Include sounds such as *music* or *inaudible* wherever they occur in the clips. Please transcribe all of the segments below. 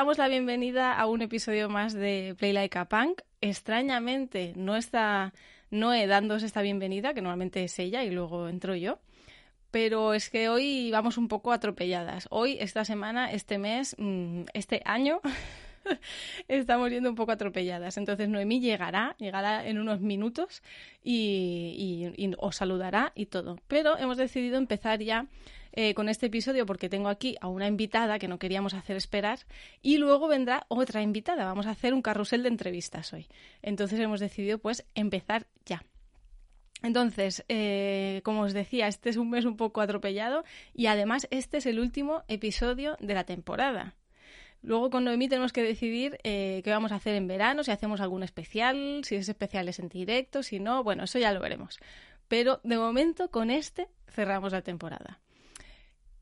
os damos la bienvenida a un episodio más de Play Like a Punk. Extrañamente no está Noé dándos esta bienvenida, que normalmente es ella y luego entro yo. Pero es que hoy vamos un poco atropelladas. Hoy, esta semana, este mes, mm, este año, *laughs* estamos yendo un poco atropelladas. Entonces Noemí llegará, llegará en unos minutos y, os saludará y todo. Pero hemos decidido empezar ya eh, con este episodio porque tengo aquí a una invitada que no queríamos hacer esperar y luego vendrá otra invitada. Vamos a hacer un carrusel de entrevistas hoy. Entonces hemos decidido pues empezar ya. Entonces, eh, como os decía, este es un mes un poco atropellado y además este es el último episodio de la temporada. Luego con Noemí tenemos que decidir eh, qué vamos a hacer en verano, si hacemos algún especial, si es especial es en directo, si no, bueno, eso ya lo veremos. Pero de momento con este cerramos la temporada.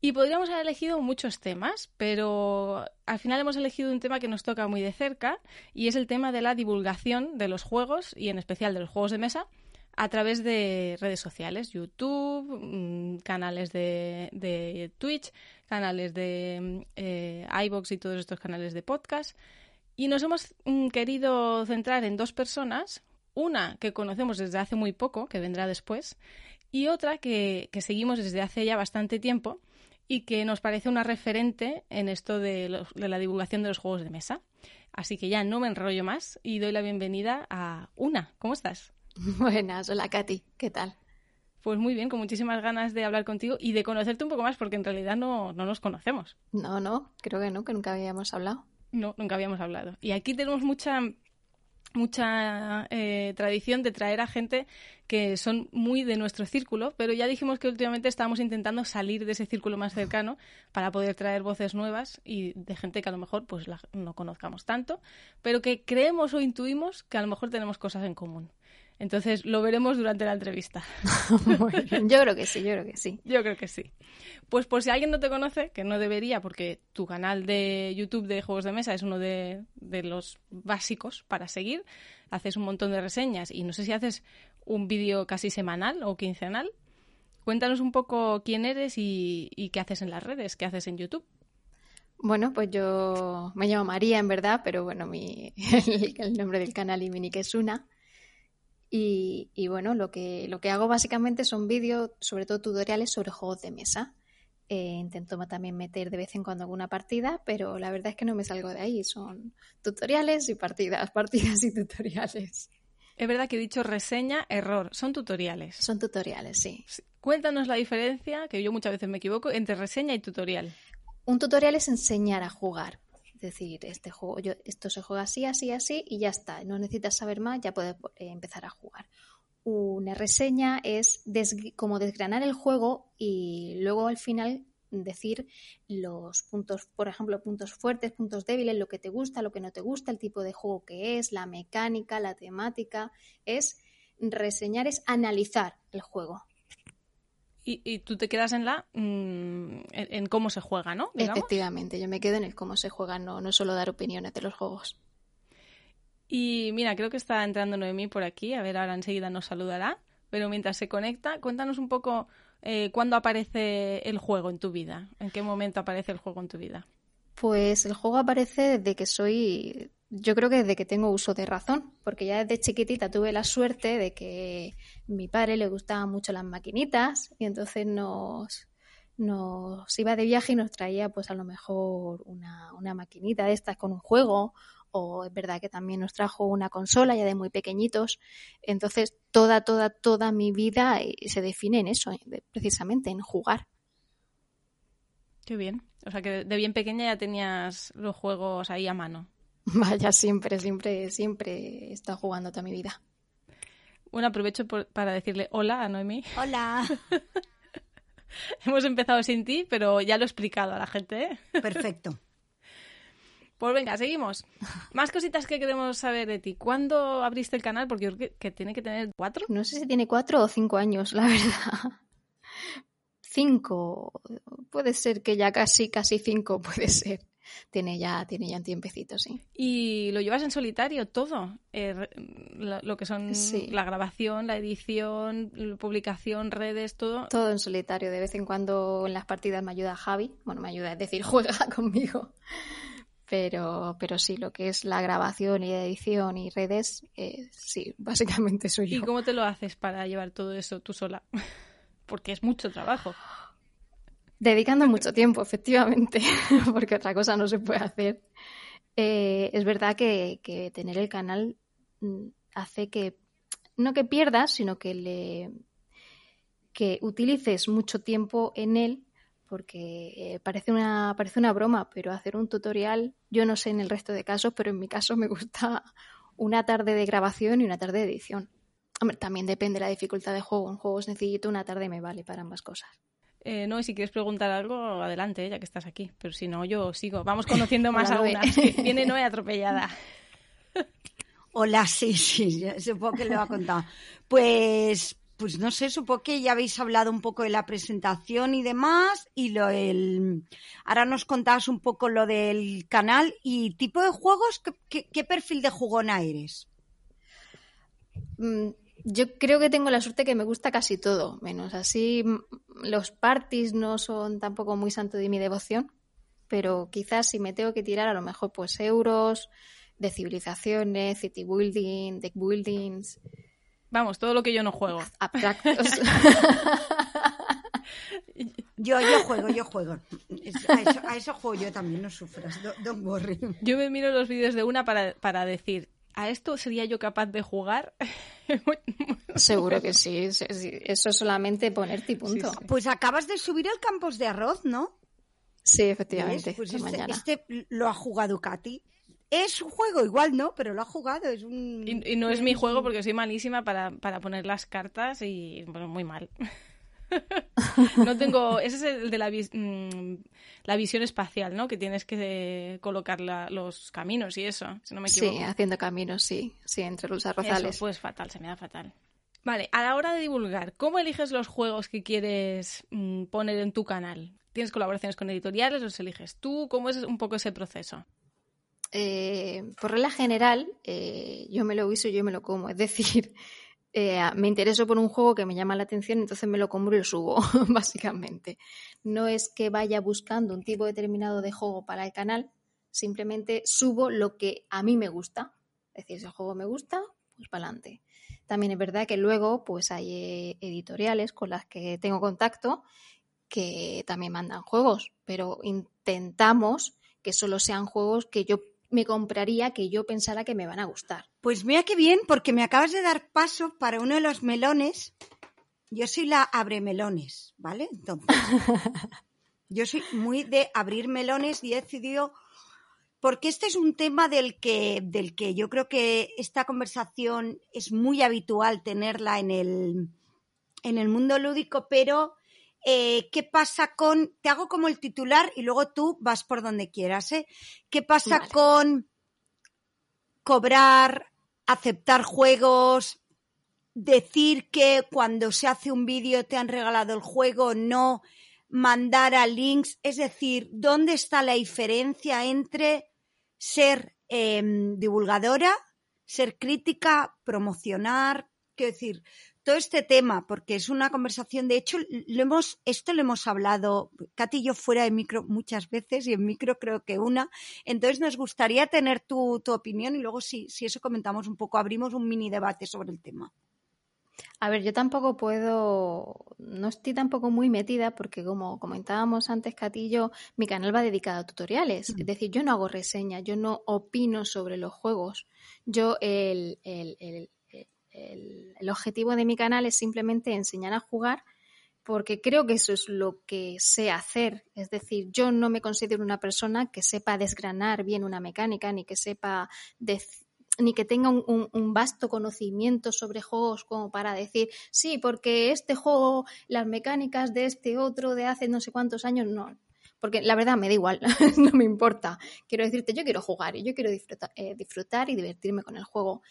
Y podríamos haber elegido muchos temas, pero al final hemos elegido un tema que nos toca muy de cerca y es el tema de la divulgación de los juegos y en especial de los juegos de mesa a través de redes sociales, YouTube, mm, canales de, Twitch, canales de eh, iBox y todos estos canales de podcast. Y nos hemos mm, querido centrar en dos personas, una que conocemos desde hace muy poco, que vendrá después, y otra que, que seguimos desde hace ya bastante tiempo y que nos parece una referente en esto de, de, la divulgación de los juegos de mesa. Así que ya no me enrollo más y doy la bienvenida a Una. ¿Cómo estás? *laughs* Buenas, hola Katy, ¿qué tal? Pues muy bien, con muchísimas ganas de hablar contigo y de conocerte un poco más, porque en realidad no, no nos conocemos. No, no, creo que no, que nunca habíamos hablado. No, nunca habíamos hablado. Y aquí tenemos mucha mucha eh, tradición de traer a gente que son muy de nuestro círculo, pero ya dijimos que últimamente estábamos intentando salir de ese círculo más cercano para poder traer voces nuevas y de gente que a lo mejor pues no conozcamos tanto, pero que creemos o intuimos que a lo mejor tenemos cosas en común. Entonces lo veremos durante la entrevista. *laughs* yo creo que sí, yo creo que sí. Yo creo que sí. Pues por si alguien no te conoce, que no debería, porque tu canal de YouTube de juegos de mesa es uno de, los básicos para seguir. Haces un montón de reseñas y no sé si haces un vídeo casi semanal o quincenal. Cuéntanos un poco quién eres y, qué haces en las redes, qué haces en YouTube. Bueno, pues yo me llamo María en verdad, pero bueno, mi, *laughs* el, nombre del canal y mi nick es una. Y, bueno, lo que, lo que hago básicamente son vídeos, sobre todo tutoriales sobre juegos de mesa. Eh, intento también meter de vez en cuando alguna partida, pero la verdad es que no me salgo de ahí. Son tutoriales y partidas, *laughs* partidas y tutoriales. Es verdad que he dicho reseña, error. Son tutoriales. Son tutoriales, sí. Cuéntanos la diferencia, que yo muchas veces me equivoco, entre reseña y tutorial. Un tutorial es enseñar a jugar. Decir, este juego, yo, esto se juega así, así, así y ya está. No necesitas saber más, ya puedes eh, empezar a jugar. Una reseña es como desgranar el juego y luego al final decir los puntos, por ejemplo, puntos fuertes, puntos débiles, lo que te gusta, lo que no te gusta, el tipo de juego que es, la mecánica, la temática. Es reseñar, es analizar el juego. Y, tú te quedas en la mm, en, cómo se juega, ¿no? Efectivamente, yo me quedo en el cómo se juega, no, no solo dar opiniones de los juegos. Y mira, creo que está entrando Noemí por aquí, a ver, ahora enseguida nos saludará, pero mientras se conecta, cuéntanos un poco eh, cuándo aparece el juego en tu vida, en qué momento aparece el juego en tu vida. Pues el juego aparece desde que soy yo creo que desde que tengo uso de razón, porque ya desde chiquitita tuve la suerte de que mi padre le gustaban mucho las maquinitas y entonces nos, nos iba de viaje y nos traía pues a lo mejor una, una maquinita de estas con un juego o es verdad que también nos trajo una consola ya de muy pequeñitos. Entonces toda, toda, toda mi vida eh, se define en eso, precisamente en jugar. Qué bien. O sea que de bien pequeña ya tenías los juegos ahí a mano. *laughs* Vaya, siempre, siempre, siempre estado jugando toda mi vida. Bueno, aprovecho para decirle hola a Noemi. Hola. *laughs* Hemos empezado sin ti, pero ya lo he explicado a la gente. ¿eh? Perfecto. *laughs* Pues venga, seguimos. Más cositas que queremos saber de ti. ¿Cuándo abriste el canal? Porque creo que, tiene que tener cuatro. No sé si tiene cuatro o cinco años, la verdad. Cinco. Puede ser que ya casi, casi cinco puede ser tiene ya, tiene ya un tiempecito, sí. ¿Y lo llevas en solitario todo? Eh, lo que son la grabación, la edición, la publicación, redes, todo. Todo en solitario. De vez en cuando en las partidas me ayuda Javi. Bueno, me ayuda, es decir, *laughs* juega conmigo. Pero, pero sí, lo que es la grabación y edición y redes, eh, sí, *laughs* básicamente soy yo. ¿Y cómo te lo haces para llevar todo eso tú sola? *laughs* Porque es mucho trabajo. Dedicando mucho tiempo, efectivamente, *laughs* porque otra cosa no se puede hacer. Eh, es verdad que, tener el canal mm, hace que, no que pierdas, sino que le que utilices mucho tiempo en él porque eh, parece, una, parece una broma, pero hacer un tutorial, yo no sé en el resto de casos, pero en mi caso me gusta una tarde de grabación y una tarde de edición. Hombre, también depende de la dificultad de juego. Un juego sencillito, una tarde me vale para ambas cosas. Eh, no, y si quieres preguntar algo, adelante, ya que estás aquí. Pero si no, yo sigo. Vamos *laughs* conociendo más a una. Viene Noé atropellada. *laughs* Hola, sí, sí, supongo que lo ha contado. Pues pues no sé, supongo que ya habéis hablado un poco de la presentación y demás, y lo el... ahora nos contabas un poco lo del canal y tipo de juegos, ¿qué, perfil de jugona eres? Yo creo que tengo la suerte que me gusta casi todo, menos así los parties no son tampoco muy santo de mi devoción, pero quizás si me tengo que tirar a lo mejor pues euros, de civilizaciones, city building, deck buildings, Vamos, todo lo que yo no juego. *laughs* Abstractos. *laughs* yo, yo juego, yo juego. A eso, juego yo también, no sufras. Don't, worry. Yo me miro los vídeos de una para, decir, ¿a esto sería yo capaz de jugar? *laughs* Seguro que sí. Eso es solamente ponerte y punto. Pues acabas de subir el campos de arroz, ¿no? Sí, efectivamente. Pues este, este, lo ha jugado Katy. Es un juego, igual no, pero lo ha jugado. Es un... y, no es mi juego porque soy malísima para, poner las cartas y bueno, muy mal. *laughs* no tengo. Ese es el de la, mm, la visión espacial, ¿no? Que tienes que colocar los caminos y eso, si no me equivoco. Sí, haciendo caminos, sí. Sí, entre los arrozales. Eso, pues fatal, se me da fatal. Vale, a la hora de divulgar, ¿cómo eliges los juegos que quieres mm, poner en tu canal? ¿Tienes colaboraciones con editoriales? ¿Los eliges tú? ¿Cómo es un poco ese proceso? Eh, por regla general, eh, yo me lo guiso y yo me lo como. Es decir, eh, me intereso por un juego que me llama la atención, entonces me lo compro y lo subo, *laughs* básicamente. No es que vaya buscando un tipo determinado de juego para el canal, simplemente subo lo que a mí me gusta. Es decir, si el juego me gusta, pues para adelante. También es verdad que luego pues hay editoriales con las que tengo contacto que también mandan juegos, pero intentamos que solo sean juegos que yo me compraría que yo pensara que me van a gustar. Pues mira qué bien, porque me acabas de dar paso para uno de los melones. Yo soy la abre melones, ¿vale? Entonces, *laughs* yo soy muy de abrir melones y he decidido porque este es un tema del que, del que yo creo que esta conversación es muy habitual tenerla en el, en el mundo lúdico, pero eh, ¿qué pasa con, te hago como el titular y luego tú vas por donde quieras, ¿eh? ¿Qué pasa con cobrar, aceptar juegos, decir que cuando se hace un vídeo te han regalado el juego, no mandar a links? Es decir, ¿dónde está la diferencia entre ser em, divulgadora, ser crítica, promocionar? Quiero decir, todo este tema, porque es una conversación, de hecho, lo hemos, esto lo hemos hablado, Katy y yo fuera de micro muchas veces y en micro creo que una, entonces nos gustaría tener tu, opinión y luego si, si eso comentamos un poco, abrimos un mini debate sobre el tema. A ver, yo tampoco puedo, no estoy tampoco muy metida porque como comentábamos antes, Catillo, mi canal va dedicado a tutoriales. Es decir, yo no hago reseñas, yo no opino sobre los juegos. Yo el, el, el, objetivo de mi canal es simplemente enseñar a jugar porque creo que eso es lo que sé hacer. Es decir, yo no me considero una persona que sepa desgranar bien una mecánica, ni que sepa ni que tenga un, vasto conocimiento sobre juegos como para decir, sí, porque este juego, las mecánicas de este otro de hace no sé cuántos años, no. Porque la verdad me da igual, *laughs* no me importa. Quiero decirte, yo quiero jugar y yo quiero eh, disfrutar y divertirme con el juego.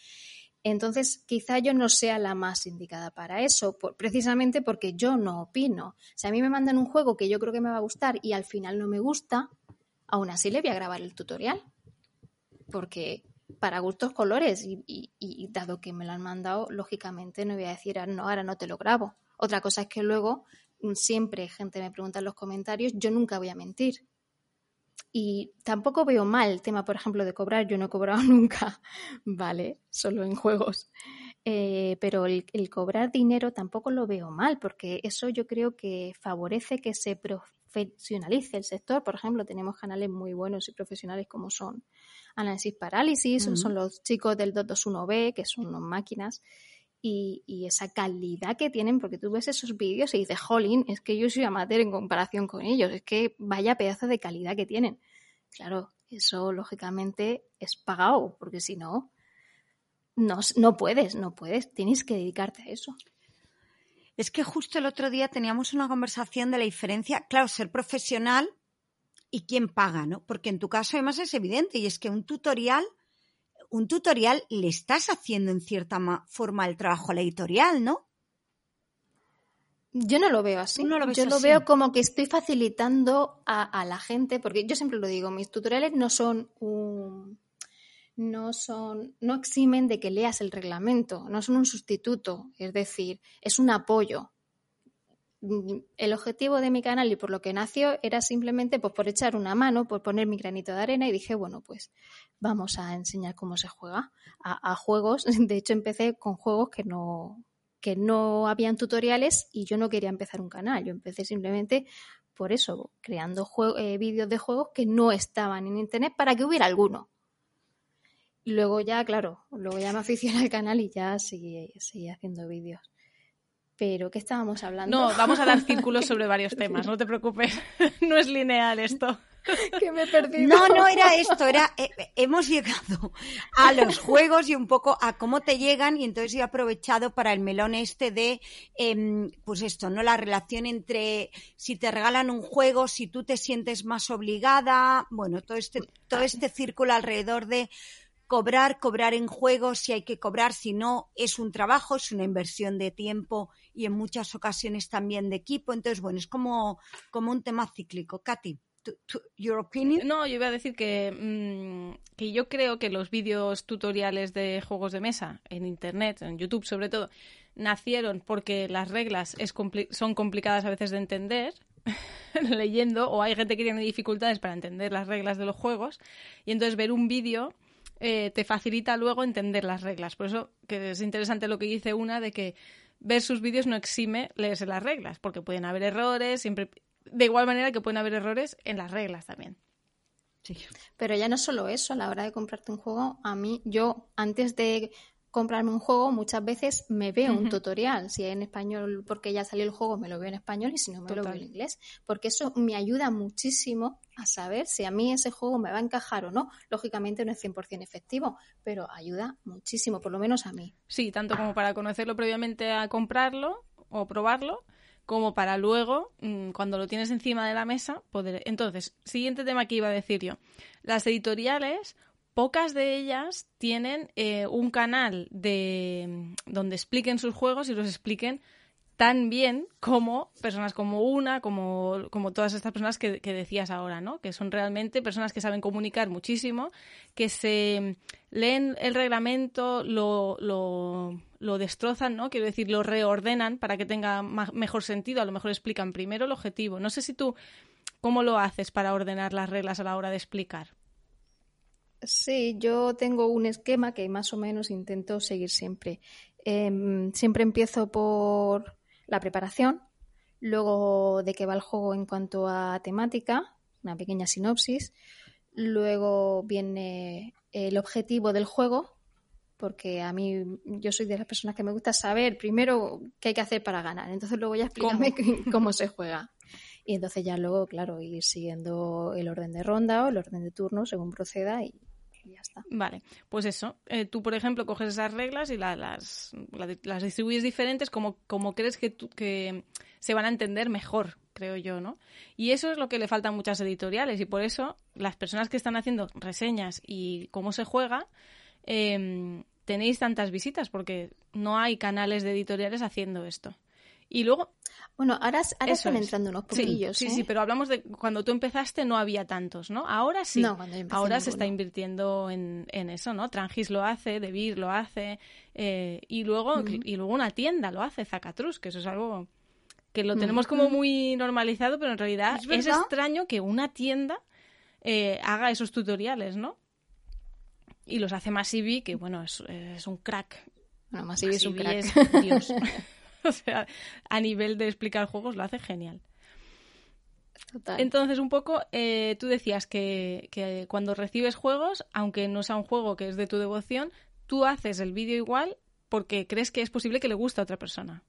Entonces, quizá yo no sea la más indicada para eso, precisamente porque yo no opino. Si a mí me mandan un juego que yo creo que me va a gustar y al final no me gusta, aún así le voy a grabar el tutorial. Porque para gustos colores y, dado que me lo han mandado, lógicamente no voy a decir, ah, no, ahora no te lo grabo. Otra cosa es que luego mm, siempre gente me pregunta en los comentarios, yo nunca voy a mentir. Y tampoco veo mal el tema, por ejemplo, de cobrar. Yo no he cobrado *laughs* nunca, ¿vale? Solo en juegos. Eh, pero el, cobrar dinero tampoco lo veo mal, porque eso yo creo que favorece que se profesionalice el sector. Por ejemplo, tenemos canales muy buenos y profesionales como son Análisis Parálisis, son los chicos del 221B, que son unas máquinas. Y, esa calidad que tienen, porque tú ves esos vídeos y dices, jolín, es que yo soy amateur en comparación con ellos, es que vaya pedazo de calidad que tienen. Claro, eso lógicamente es pagado, porque si no, no, no puedes, no puedes, tienes que dedicarte a eso. Es que justo el otro día teníamos una conversación de la diferencia, claro, ser profesional y quién paga, ¿no? Porque en tu caso además es evidente y es que un tutorial, un tutorial le estás haciendo en cierta forma el trabajo a la editorial, ¿no? Yo no lo veo así. yo lo veo como que estoy facilitando a, a, la gente, porque yo siempre lo digo, mis tutoriales no son un, no son, no eximen de que leas el reglamento, no son un sustituto, es decir, es un apoyo. El objetivo de mi canal y por lo que nació era simplemente pues, por echar una mano, por poner mi granito de arena y dije, bueno, pues vamos a enseñar cómo se juega a, a juegos. *laughs* De hecho, empecé con juegos que no, que no habían tutoriales y yo no quería empezar un canal. Yo empecé simplemente por eso, creando eh, vídeos de juegos que no estaban en internet para que hubiera alguno. Y luego ya, claro, luego ya me aficioné al canal y ya seguí, haciendo vídeos. Pero, ¿qué estábamos hablando? No, vamos a dar círculos *laughs* sobre varios temas, no te preocupes. *laughs* No es lineal esto. que me he perdido. No, no era esto, era eh, hemos llegado a los juegos y un poco a cómo te llegan y entonces he aprovechado para el melón este de em, pues esto, ¿no? La relación entre si te regalan un juego, si tú te sientes más obligada, bueno, todo este, todo este círculo alrededor de cobrar, cobrar en juegos, si hay que cobrar, si no, es un trabajo, es una inversión de tiempo y en muchas ocasiones también de equipo. Entonces, bueno, es como, como un tema cíclico. Katy. your opinion? No, yo iba a decir que, mm, que yo creo que los vídeos tutoriales de juegos de mesa en Internet, en YouTube sobre todo, nacieron porque las reglas es son complicadas a veces de entender *laughs* leyendo o hay gente que tiene dificultades para entender las reglas de los juegos y entonces ver un vídeo eh, te facilita luego entender las reglas. Por eso que es interesante lo que dice una de que ver sus vídeos no exime leerse las reglas, porque pueden haber errores, siempre de igual manera que pueden haber errores en las reglas también. Sí. Pero ya no solo eso, a la hora de comprarte un juego, a mí, yo antes de comprarme un juego, muchas veces me veo un tutorial. Si es en español, porque ya salió el juego, me lo veo en español y si no, me lo veo en inglés. Porque eso me ayuda muchísimo a saber si a mí ese juego me va a encajar o no. Lógicamente no es 100% efectivo, pero ayuda muchísimo, por lo menos a mí. Sí, tanto como para conocerlo previamente a comprarlo o probarlo, como para luego, mm, cuando lo tienes encima de la mesa, poder. Entonces, siguiente tema que iba a decir yo. Las editoriales pocas de ellas tienen eh, un canal de donde expliquen sus juegos y los expliquen tan bien como personas como una, como, como todas estas personas que, decías ahora, ¿no? Que son realmente personas que saben comunicar muchísimo, que se leen el reglamento, lo, lo destrozan, ¿no? Quiero decir, lo reordenan para que tenga mejor sentido. A lo mejor explican primero el objetivo. No sé si tú, ¿cómo lo haces para ordenar las reglas a la hora de explicar? Sí, yo tengo un esquema que más o menos intento seguir siempre. Em, siempre empiezo por la preparación, luego de qué va el juego en cuanto a temática, una pequeña sinopsis, luego viene el objetivo del juego, porque a mí yo soy de las personas que me gusta saber primero qué hay que hacer para ganar, entonces luego ya explícame cómo se juega. Y entonces ya luego, claro, ir siguiendo el orden de ronda o el orden de turno según proceda y, Vale, pues eso. Eh, tú, por ejemplo, coges esas reglas y las, las, distribuyes diferentes como, como crees que, que se van a entender mejor, creo yo, ¿no? Y eso es lo que le falta a muchas editoriales y por eso las personas que están haciendo reseñas y cómo se juega, em, tenéis tantas visitas porque no hay canales de editoriales haciendo esto. Y luego... Bueno, ahora, ahora están entrando unos poquillos. Sí, sí, ¿eh? pero hablamos de cuando tú empezaste no había tantos, ¿no? Ahora sí. ahora se está invirtiendo en, en, eso, ¿no? Trangis lo hace, Debir lo hace, eh, y, luego, y luego una tienda lo hace, Zacatrus, que eso es algo que lo tenemos como muy normalizado, pero en realidad es, extraño que una tienda eh, haga esos tutoriales, ¿no? Y los hace Masivi, que bueno, es, un crack. Bueno, Masivi es un crack. Dios. *laughs* *laughs* o sea, a nivel de explicar juegos lo hace genial. Entonces, un poco, eh, tú decías que, que, cuando recibes juegos, aunque no sea un juego que es de tu devoción, tú haces el vídeo igual porque crees que es posible que le guste a otra persona.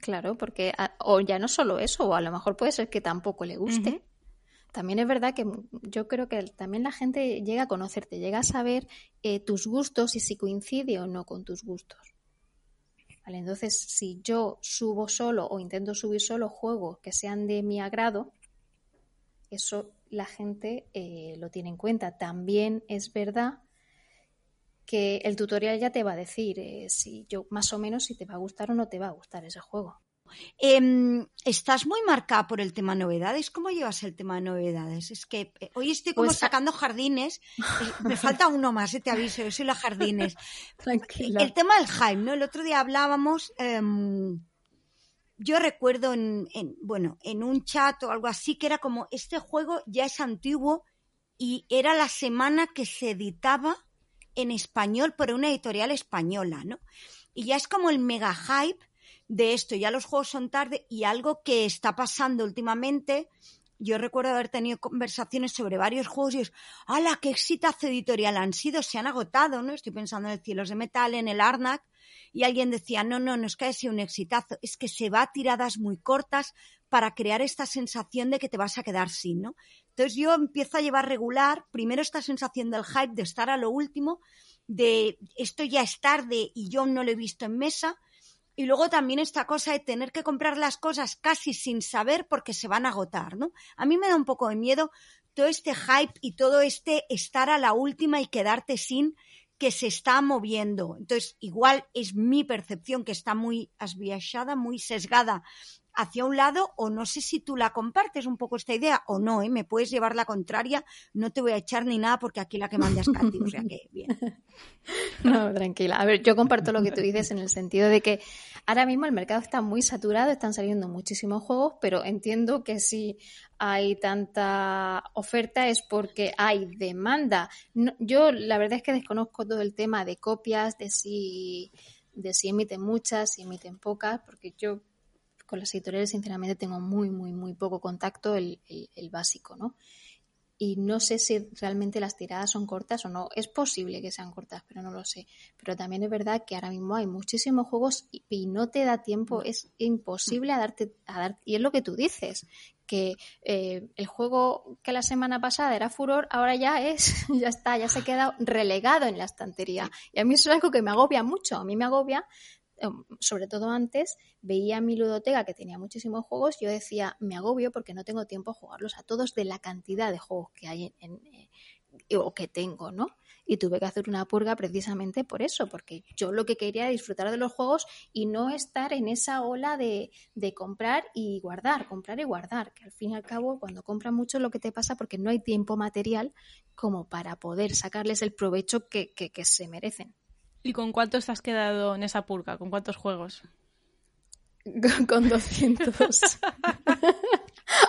Claro, porque o ya no solo eso, o a lo mejor puede ser que tampoco le guste. También es verdad que yo creo que también la gente llega a conocerte, llega a saber eh, tus gustos y si coincide o no con tus gustos. Entonces, si yo subo solo o intento subir solo juegos que sean de mi agrado, eso la gente eh, lo tiene en cuenta. También es verdad que el tutorial ya te va a decir eh, si yo más o menos si te va a gustar o no te va a gustar ese juego. Em, ¿Estás muy marcada por el tema novedades? ¿Cómo llevas el tema de novedades? Es que eh, hoy estoy como pues sacando jardines. me *laughs* falta uno más, eh, te aviso, yo soy la jardines. El tema del hype, ¿no? El otro día hablábamos. Em, yo recuerdo en, bueno, en un chat o algo así que era como este juego ya es antiguo y era la semana que se editaba en español por una editorial española, ¿no? Y ya es como el mega hype de esto. Ya los juegos son tarde y algo que está pasando últimamente. Yo recuerdo haber tenido conversaciones sobre varios juegos y es, ¡hala, qué exitazo editorial han sido! Se han agotado, ¿no? Estoy pensando en el Cielos de Metal, en el Arnak, y alguien decía, no, no, no es que haya sido un exitazo, es que se va a tiradas muy cortas para crear esta sensación de que te vas a quedar sin, ¿no? Entonces yo empiezo a llevar regular, primero esta sensación del hype, de estar a lo último, de esto ya es tarde y yo no lo he visto en mesa, y luego también esta cosa de tener que comprar las cosas casi sin saber porque se van a agotar, ¿no? A mí me da un poco de miedo todo este hype y todo este estar a la última y quedarte sin que se está moviendo. Entonces, igual es mi percepción que está muy asviachada, muy sesgada hacia un lado o no sé si tú la compartes un poco esta idea o no, ¿eh? me puedes llevar la contraria, no te voy a echar ni nada porque aquí la que manda es Katy, o sea que bien. *laughs* No, tranquila. A ver, yo comparto lo que tú dices en el sentido de que ahora mismo el mercado está muy saturado, están saliendo muchísimos juegos, pero entiendo que si hay tanta oferta es porque hay demanda. yo la verdad es que desconozco todo el tema de copias, de si de si emiten muchas, si emiten pocas, porque yo con las editoriales, sinceramente, tengo muy, muy, muy poco contacto, el, el, básico, ¿no? y no sé si realmente las tiradas son cortas o no. Es posible que sean cortas, pero no lo sé. Pero también es verdad que ahora mismo hay muchísimos juegos y, no te da tiempo, es imposible a darte, a dar, y es lo que tú dices, que eh, el juego que la semana pasada era furor, ahora ya es, *laughs* ya está, ya se ha quedado relegado en la estantería. Y a mí eso es algo que me agobia mucho. A mí me agobia sobre todo antes, veía mi ludoteca que tenía muchísimos juegos, yo decía, me agobio porque no tengo tiempo a jugarlos a todos de la cantidad de juegos que hay en, eh, o que tengo, ¿no? Y tuve que hacer una purga precisamente por eso, porque yo lo que quería era disfrutar de los juegos y no estar en esa ola de, de comprar y guardar, comprar y guardar, que al fin y al cabo cuando compras mucho lo que te pasa porque no hay tiempo material como para poder sacarles el provecho que, que, que se merecen. ¿Y con cuántos has quedado en esa purga? ¿Con cuántos juegos? *laughs* Con 200. *laughs*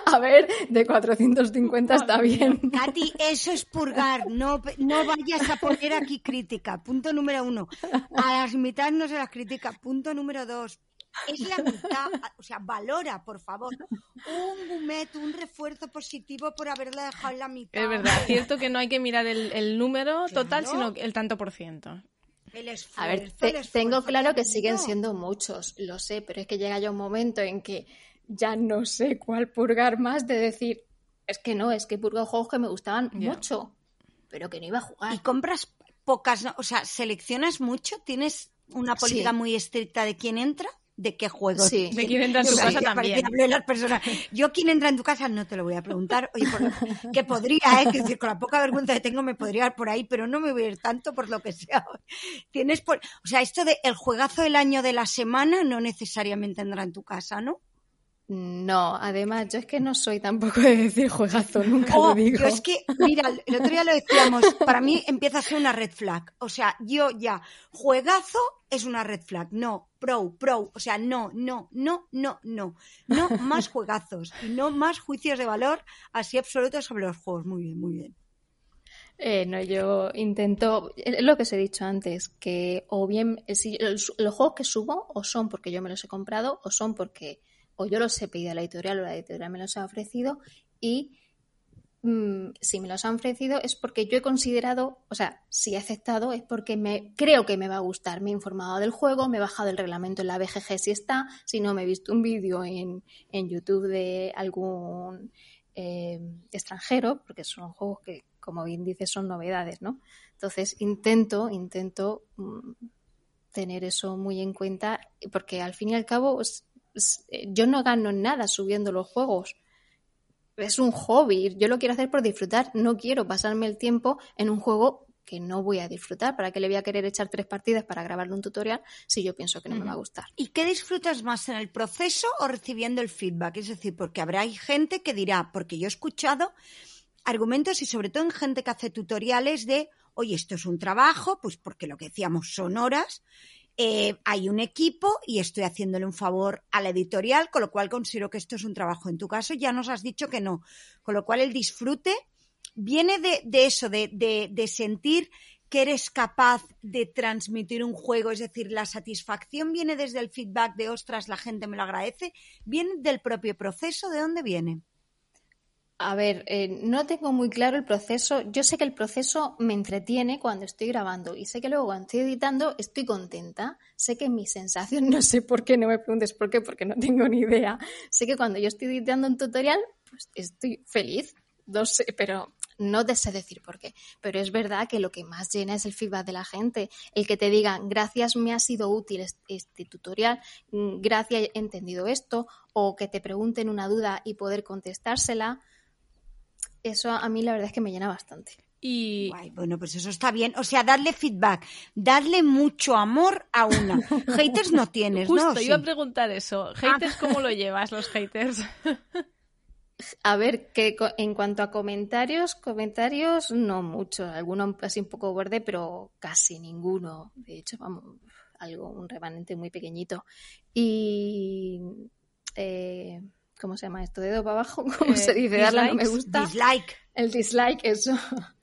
A ver, de 450 está bien. Katy, eso es purgar. No, no vayas a poner aquí crítica. Punto número uno. A las mitades no se las critica. Punto número dos. Es la mitad. O sea, valora, por favor. Un gumet, un refuerzo positivo por haberla dejado en la mitad. Es verdad. Cierto que no hay que mirar el, número total, sino el tanto por ciento a ver, tengo claro que siguen siendo muchos, lo sé, pero es que llega ya un momento en que ya no sé cuál purgar más de decir, es que no, es que purgo juegos que me gustaban mucho, pero que no iba a jugar. Y compras pocas, o sea, seleccionas mucho, tienes una política muy estricta de quién entra de qué juego. Sí. De quién entra en tu casa también. las personas. Yo quién entra en tu casa no te lo voy a preguntar. Oye, que podría, ¿eh? que decir, con la poca vergüenza que tengo me podría ir por ahí, pero no me voy a ir tanto por lo que sea. Tienes por... O sea, esto de el juegazo del año de la semana no necesariamente entra en tu casa, ¿no? No, además, yo es que no soy tampoco de decir juegazo, nunca Oh, lo digo. yo es que, mira, el otro día lo decíamos, para mí empieza a ser una red flag. O sea, yo ya, juegazo es una red flag. No, pro, pro. O sea, no, no, no, no, no. No más *laughs* juegazos y no más juicios de valor así absolutos sobre los juegos. Muy bien, muy bien. Eh, no, yo intento, es lo que os he dicho antes, que o bien si, los juegos que subo o son porque yo me los he comprado o son porque o yo los he pedido a la editorial o la editorial me los ha ofrecido y mm, si me los han ofrecido es porque yo he considerado, o sea, si he aceptado es porque me creo que me va a gustar. Me he informado del juego, me he bajado el reglamento en la BGG si está, si no me he visto un vídeo en, en YouTube de algún eh, extranjero, porque son juegos que, como bien dices, son novedades, ¿no? Entonces intento, intento mm, tener eso muy en cuenta, porque al fin y al cabo yo no gano nada subiendo los juegos. Es un hobby, yo lo quiero hacer por disfrutar, no quiero pasarme el tiempo en un juego que no voy a disfrutar. ¿Para qué le voy a querer echar tres partidas para grabarle un tutorial si yo pienso que no me va a gustar? ¿Y qué disfrutas más en el proceso o recibiendo el feedback? Es decir, porque habrá gente que dirá, porque yo he escuchado argumentos y sobre todo en gente que hace tutoriales de, oye, esto es un trabajo, pues porque lo que decíamos son horas, eh, hay un equipo y estoy haciéndole un favor a la editorial, con lo cual considero que esto es un trabajo. En tu caso ya nos has dicho que no, con lo cual el disfrute viene de, eso, de- de sentir que eres capaz de transmitir un juego, es decir, la satisfacción viene desde el feedback de, ostras, la gente me lo agradece, viene del propio proceso, ¿de dónde viene? A ver, eh, no tengo muy claro el proceso. Yo sé que el proceso me entretiene cuando estoy grabando y sé que luego cuando estoy editando estoy contenta. Sé que mi sensación, *laughs* no sé por qué, no me preguntes por qué, porque no tengo ni idea. Sé que cuando yo estoy editando un tutorial, pues estoy feliz. No sé, pero no te sé decir por qué. Pero es verdad que lo que más llena es el feedback de la gente. El que te digan, gracias, me ha sido útil este, tutorial, mm, gracias, he entendido esto, o que te pregunten una duda y poder contestársela eso a mí la verdad es que me llena bastante. Y Guay, bueno, pues eso está bien. O sea, darle feedback, darle mucho amor a una. *laughs* Haters no tienes, justo ¿no? iba a preguntar eso. ¿Haters cómo lo llevas, los haters? *laughs* A ver, que en cuanto a comentarios, comentarios no mucho, alguno así un poco verde, pero casi ninguno. De hecho, vamos, algo, un remanente muy pequeñito. Y eh, ¿cómo se llama esto? Dedo para abajo, *laughs* ¿cómo Eh, se dice? Darla no me gusta. Dislike. El dislike, eso. *laughs*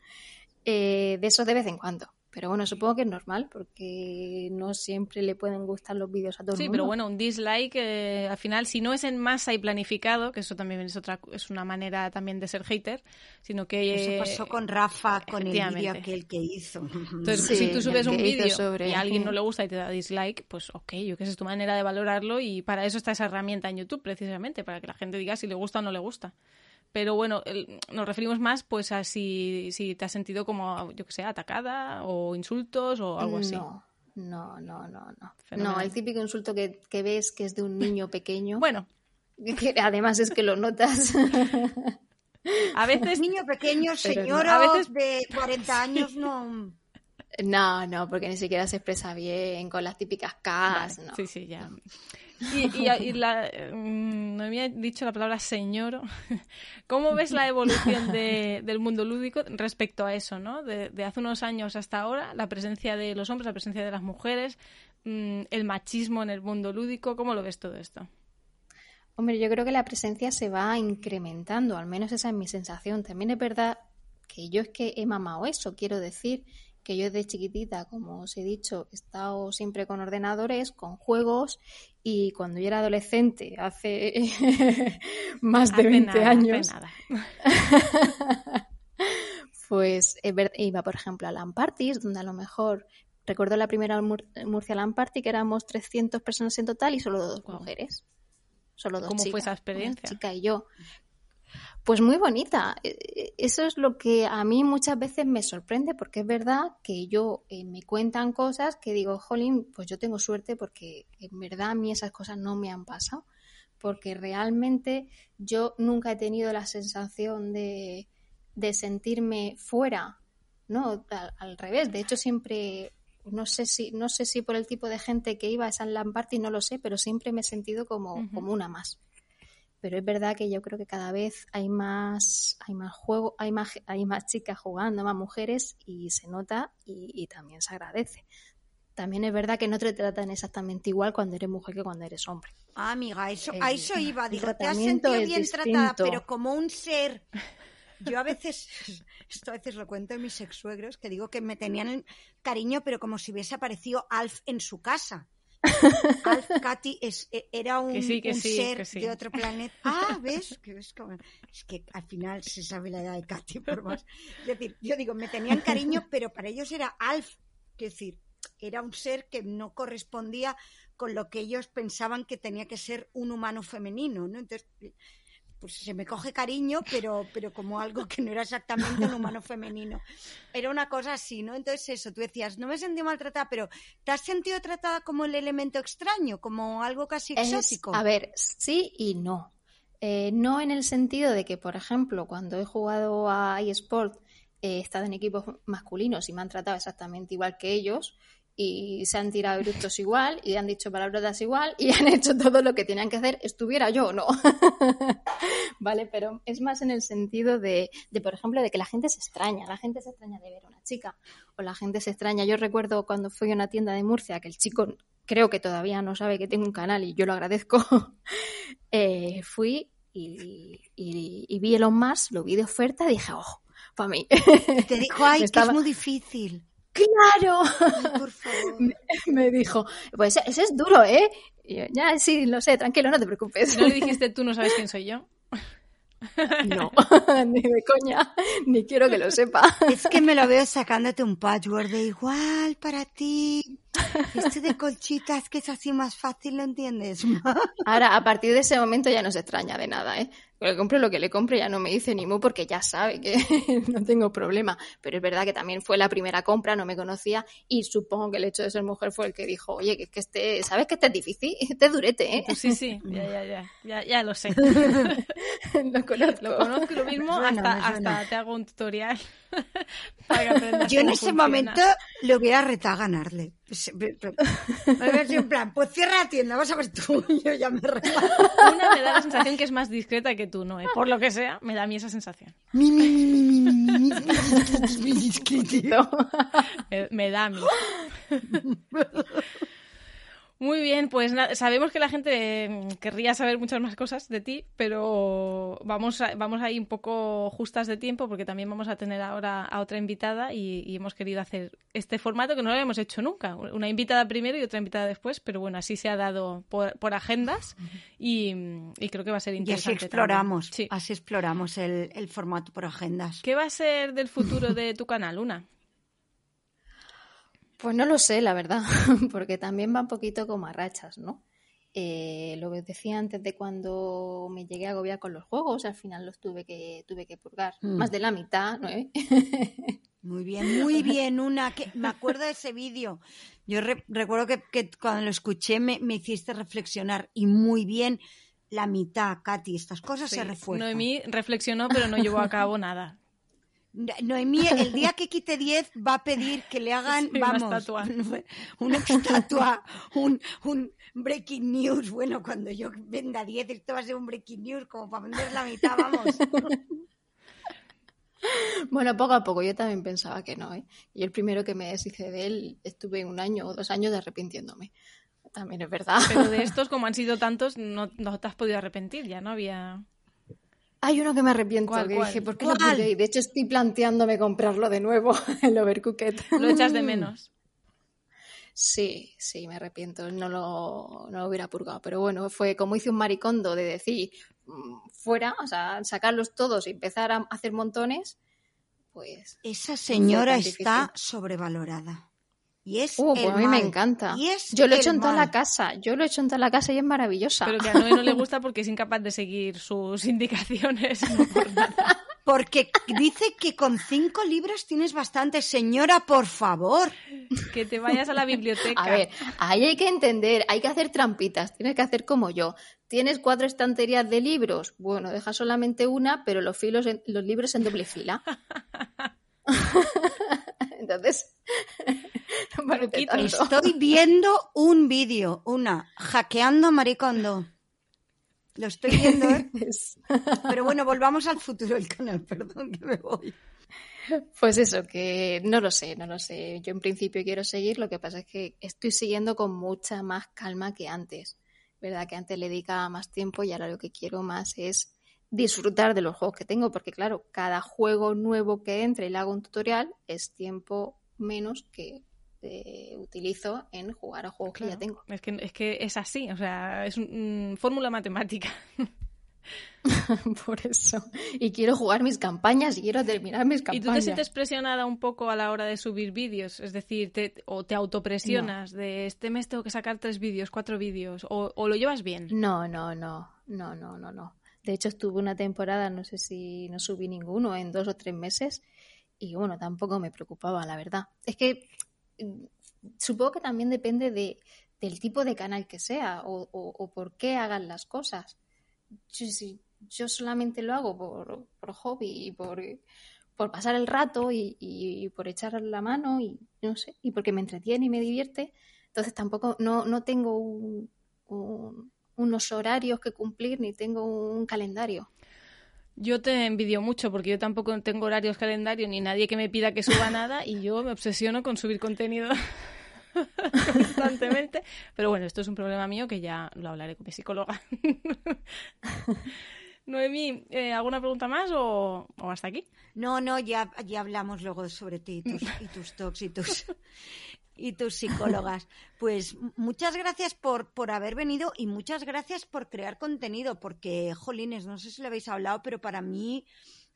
Eh, de eso de vez en cuando. Pero bueno, supongo que es normal, porque no siempre le pueden gustar los vídeos a todo el Sí, mundo. pero bueno, un dislike eh, al final, si no es en masa y planificado, que eso también es otra es una manera también de ser hater, sino que Eso eh, pasó con Rafa, con el vídeo aquel que hizo. Entonces, Sí, si tú subes el un vídeo sobre- y a alguien no le gusta y te da dislike, pues ok, yo que sé, es tu manera de valorarlo y para eso está esa herramienta en YouTube, precisamente, para que la gente diga si le gusta o no le gusta. Pero bueno, el- nos referimos más pues a si, si te has sentido como, yo que sé, atacada o insultos o algo así. No, no, no, no, no. No, el típico insulto que, que ves que es de un niño pequeño. *laughs* Bueno, *laughs* que además es que lo notas. a veces *laughs* Niño pequeño, no, señora a veces- de 40 años, no. no, no, porque ni siquiera se expresa bien con las típicas. Vale, no. Sí, sí, ya. Y, y- y la, mm, había dicho la palabra señor. *laughs* ¿Cómo ves la evolución de- del mundo lúdico respecto a eso, ¿no? De, de hace unos años hasta ahora, la presencia de los hombres, la presencia de las mujeres, mm, el machismo en el mundo lúdico. ¿Cómo lo ves todo esto? Hombre, yo creo que la presencia se va incrementando, al menos esa es mi sensación. También es verdad que yo es que he mamado eso, quiero decir que yo desde chiquitita, como os he dicho, he estado siempre con ordenadores, con juegos y cuando yo era adolescente, hace *laughs* más de Hace 20 nada, años, nada. *laughs* pues iba, por ejemplo, a LAN parties, donde a lo mejor recuerdo la primera Mur- Murcia LAN party que éramos 300 personas en total y solo dos mujeres. Solo dos ¿Cómo fue chicas, esa experiencia? una chica y yo. Pues muy bonita. Eh, eh, Eso es lo que a mí muchas veces me sorprende, porque es verdad que yo eh, me cuentan cosas que digo, jolín, pues yo tengo suerte porque en verdad a mí esas cosas no me han pasado. Porque realmente yo nunca he tenido la sensación de, de sentirme fuera, ¿no? Al, al revés. De hecho, siempre, no sé si, no sé si por el tipo de gente que iba a San Lamparty, no lo sé, pero siempre me he sentido como, como una más. Pero es verdad que yo creo que cada vez hay más, hay más juego, hay más, hay más chicas jugando, más mujeres y se nota y, también se agradece. También es verdad que no te tratan exactamente igual cuando eres mujer que cuando eres hombre. Ah, amiga, eso, a eso iba. Digo, te has sentido bien tratada, pero como un ser yo a veces, *laughs* esto a veces lo cuento en mis exsuegros, que digo que me tenían cariño, pero como si hubiese aparecido Alf en su casa. Alf Katy es, e, era un, ser de otro planeta. Ah, *laughs* ¿ves? Que es, que al final se sabe la edad de Katy por más. Es decir, yo digo, me tenían cariño, *laughs* pero para ellos era Alf. Es decir, era un ser que no correspondía con lo que ellos pensaban que tenía que ser un humano femenino, ¿no? Entonces, pues se me coge cariño, pero, pero como algo que no era exactamente un humano femenino. Era una cosa así, ¿no? Entonces eso, tú decías, no me sentí maltratada, pero ¿te has sentido tratada como el elemento extraño, como algo casi exótico? a ver, sí y no. Eh, no en el sentido de que, por ejemplo, cuando he jugado a eSport, he estado en equipos masculinos y me han tratado exactamente igual que ellos, y se han tirado brutos igual y han dicho palabras igual y *laughs* han hecho todo lo que tenían que hacer, estuviera yo o no. *laughs* vale, pero es más en el sentido de, de, por ejemplo, de que la gente se extraña, la gente se extraña de ver a una chica o la gente se extraña. Yo recuerdo cuando fui a una tienda de Murcia que el chico creo que todavía no sabe que tengo un canal y yo lo agradezco. *laughs* eh, fui y, y, vi Elon Musk, lo vi de oferta y dije, oh, para mí. Te dijo, ay, que es muy difícil. ¡Claro! Me, dijo, pues ese es duro, ¿eh? Y yo, ya, sí, lo sé, tranquilo, no te preocupes. ¿No le dijiste tú no sabes quién soy yo? *laughs* No, *laughs* ni de coña, ni quiero que lo sepa. Es que me lo veo sacándote un patchwork de igual para ti. Este de colchitas que es así más fácil, ¿lo entiendes? *laughs* Ahora, a partir de ese momento ya no se extraña de nada, ¿eh? le compre lo que le compre, ya no me dice ni mu porque ya sabe que *laughs* no tengo problema. Pero es verdad que también fue la primera compra, no me conocía y supongo que el hecho de ser mujer fue el que dijo, oye, que, que este, ¿sabes que este es difícil? *laughs* Este es durete, ¿eh? Pues sí, sí, ya, ya, ya, ya, ya lo sé. lo conozco. Lo conozco lo mismo, hasta, hasta te hago un tutorial Yo en ese momento le hubiera retado a ganarle. Pues, en plan, pues cierra la tienda, vas a ver tú. Yo ya me Una me da la sensación que es más discreta que tú, ¿no? Por lo que sea, me da a mí esa sensación. me da a mí. Muy bien, pues sabemos que la gente mm, querría saber muchas más cosas de ti, pero vamos, a, vamos ahí un poco justas de tiempo porque también vamos a tener ahora a otra invitada y, hemos querido hacer este formato que no lo habíamos hecho nunca. Una invitada primero y otra invitada después, pero bueno, así se ha dado por, agendas y, creo que va a ser interesante. Y así exploramos, así exploramos el, el formato por agendas. ¿Qué va a ser del futuro de tu canal, Una? Pues no lo sé, la verdad, *laughs* porque también va un poquito como a rachas, ¿no? Eh, lo que decía antes de cuando me llegué a agobiar con los juegos, al final los tuve que, tuve que purgar. Mm. Más de la mitad, ¿no? *laughs* Muy bien, muy bien, una que me acuerdo de ese vídeo. Yo recuerdo que, cuando lo escuché me, hiciste reflexionar y muy bien la mitad, Katy, estas cosas se refuerzan. Noemí reflexionó, pero no llevó a cabo nada. Noemí, el día que quite 10 va a pedir que le hagan, vamos, una estatua, *laughs* una estatua un, un, breaking news. Bueno, cuando yo venda 10, esto va a ser un breaking news, como para vender la mitad, vamos. *laughs* Bueno, poco a poco, yo también pensaba que no. ¿eh? Y el primero que me deshice de él, estuve un año o dos años de arrepintiéndome. También es verdad. Pero de *laughs* estos, como han sido tantos, no, no te has podido arrepentir, ya no había. Hay uno que me arrepiento, que dije, ¿por qué lo pillé? Y de hecho estoy planteándome comprarlo de nuevo, *laughs* el Overcooked. ¿Lo echas de menos? Sí, sí, me arrepiento, no lo, no lo hubiera purgado. Pero bueno, fue como hice un maricondo de decir, mm, fuera, o sea, sacarlos todos y empezar a hacer montones, pues... Esa señora está sobrevalorada. Y es uh, pues a mí me encanta. yo lo he hecho en toda la casa. Yo lo he hecho en toda la casa y es maravillosa. Pero que a Noé no le *laughs* gusta porque es incapaz de seguir sus indicaciones. *laughs* Porque dice que con cinco libros tienes bastante. Señora, por favor. Que te vayas a la biblioteca. *laughs* A ver, ahí hay que entender, hay que hacer trampitas. Tienes que hacer como yo. ¿Tienes cuatro estanterías de libros? Bueno, deja solamente una, pero los, filos los libros en doble fila. Entonces, *laughs* Estoy viendo un vídeo, una, hackeando Maricondo. Lo estoy viendo, ¿eh? *laughs* Pero bueno, volvamos al futuro del canal, *laughs* perdón que me voy. Pues eso, que no lo sé, no lo sé. Yo en principio quiero seguir, lo que pasa es que estoy siguiendo con mucha más calma que antes. ¿Verdad? Que antes le dedicaba más tiempo y ahora lo que quiero más es disfrutar de los juegos que tengo, porque claro, cada juego nuevo que entre y le hago un tutorial es tiempo menos que eh, utilizo en jugar a juegos que ya tengo. Es que, es que es así, o sea, es una fórmula matemática. *laughs* Por eso. Y quiero jugar mis campañas y quiero terminar mis campañas. ¿Y tú te sientes presionada un poco a la hora de subir vídeos? Es decir, te, o te autopresionas de este mes tengo que sacar tres vídeos, cuatro vídeos, o, o, lo llevas bien? No, no, no, no, no, no, no. De hecho, estuve una temporada, no sé si no subí ninguno en dos o tres meses y bueno, tampoco me preocupaba, la verdad. Es que mm, supongo que también depende de, del tipo de canal que sea o, o, por qué hagan las cosas. Si, yo solamente lo hago por, por hobby y por, por pasar el rato y, y, por echar la mano y no sé, y porque me entretiene y me divierte, entonces tampoco no, no tengo un, un unos horarios que cumplir ni tengo un calendario. Yo te envidio mucho porque yo tampoco tengo horarios, calendario ni nadie que me pida que suba nada y yo me obsesiono con subir contenido *laughs* constantemente. Pero bueno, esto es un problema mío que ya lo hablaré con mi psicóloga. *laughs* Noemí, eh, ¿alguna pregunta más o, hasta aquí? No, no, ya, ya hablamos luego sobre ti y tus, y tus talks y tus, y tus psicólogas. *laughs* Pues muchas gracias por, por haber venido y muchas gracias por crear contenido, porque, jolines, no sé si le habéis hablado, pero para mí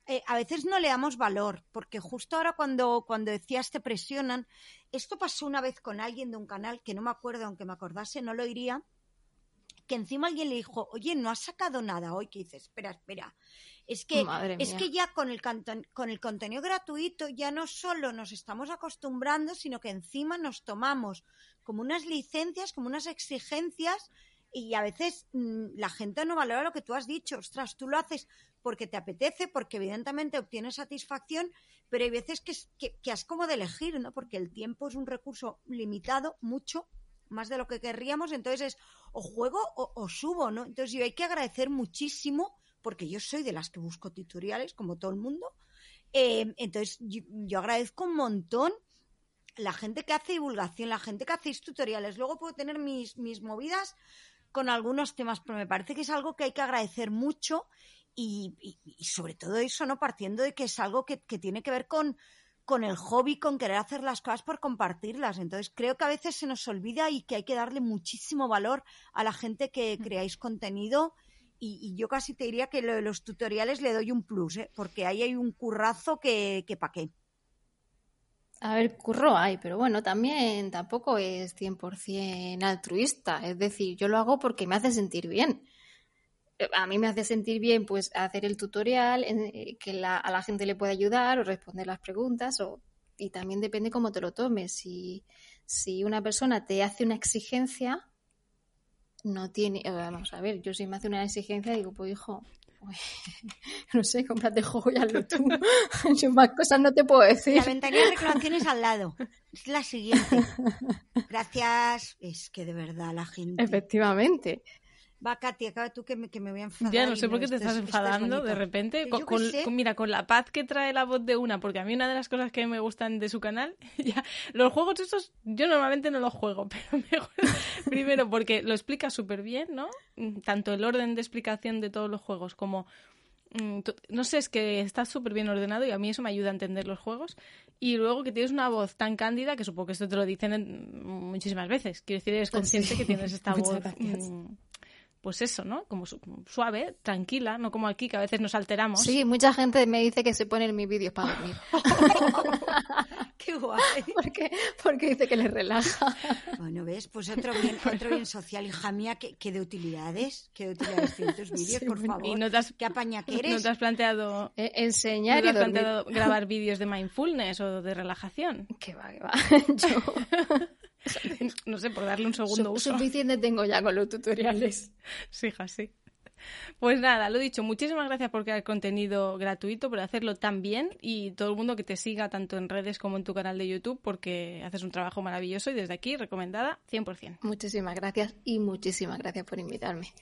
eh, a veces no le damos valor, porque justo ahora cuando, cuando decías te presionan, esto pasó una vez con alguien de un canal, que no me acuerdo, aunque me acordase, no lo diría, que encima alguien le dijo, oye, no has sacado nada hoy, que dices, espera, espera, es que, es que ya con el, con el contenido gratuito ya no solo nos estamos acostumbrando, sino que encima nos tomamos como unas licencias, como unas exigencias y a veces mmm, la gente no valora lo que tú has dicho. Ostras, tú lo haces porque te apetece, porque evidentemente obtienes satisfacción, pero hay veces que, que, que has como de elegir, ¿no? Porque el tiempo es un recurso limitado, mucho, más de lo que querríamos, entonces es o juego o, o subo, ¿no? Entonces yo hay que agradecer muchísimo porque yo soy de las que busco tutoriales, como todo el mundo. Eh, entonces, yo, yo, agradezco un montón la gente que hace divulgación, la gente que hace tutoriales. Luego puedo tener mis, mis movidas con algunos temas, pero me parece que es algo que hay que agradecer mucho y, y, y sobre todo eso, ¿no? Partiendo de que es algo que, que tiene que ver con, con el hobby, con querer hacer las cosas por compartirlas. Entonces creo que a veces se nos olvida y que hay que darle muchísimo valor a la gente que creáis contenido y, y, yo casi te diría que lo de los tutoriales le doy un plus, ¿eh? porque ahí hay un currazo que, que pa' qué. A ver, curro hay, pero bueno, también tampoco es 100% altruista. Es decir, yo lo hago porque me hace sentir bien. A mí me hace sentir bien pues hacer el tutorial, eh, que la, a la gente le pueda ayudar o responder las preguntas. O, y también depende cómo te lo tomes. Si, si una persona te hace una exigencia, no tiene, vamos a ver, yo si me hace una exigencia digo, pues hijo, pues, *laughs* no sé, cómprate el juego y hazlo tú. *laughs* yo más cosas no te puedo decir. La ventanilla de reclamaciones al lado. Es la siguiente. Gracias. Es que de verdad la gente. Efectivamente. Va, Katy, acaba tú que me, que me voy a enfadar. Ya no sé por qué te estás enfadando de repente. Con, con, con, mira, con la paz que trae la voz de una, porque a mí una de las cosas que me gustan de su canal, *laughs* ya, los juegos estos yo normalmente no los juego, *laughs* pero mejor, primero porque lo explica súper bien, ¿no? Tanto el orden de explicación de todos los juegos como mm, no sé, es que está súper bien ordenado y a mí eso me ayuda a entender los juegos. Y luego que tienes una voz tan cándida, que supongo que esto te lo dicen muchísimas veces. Quiero decir, eres consciente sí. que tienes esta *laughs* voz mmm, pues eso, ¿no? Como suave, tranquila, no como aquí que a veces nos alteramos. Sí, mucha gente me dice que se pone en mis vídeos para dormir. *laughs* ¡Qué guay! *laughs* Porque, porque dice que les relaja. Bueno, ¿ves? Pues otro bien, otro bien social, hija mía, que, que de utilidades, que de utilidades tienen tus vídeos, sí, por favor. ¿Y no te has, ¿Qué apaña que eres? ¿No te has planteado eh, enseñar ¿no te has y planteado *laughs* grabar vídeos de mindfulness o de relajación? Que va, que va. Yo... *laughs* no sé, por darle un segundo Su uso. Suficiente tengo ya con los tutoriales. Sí, hija, sí. Pues nada, lo dicho, muchísimas gracias por crear contenido gratuito, por hacerlo tan bien y todo el mundo que te siga tanto en redes como en tu canal de YouTube porque haces un trabajo maravilloso y desde aquí recomendada 100%. Muchísimas gracias y muchísimas gracias por invitarme.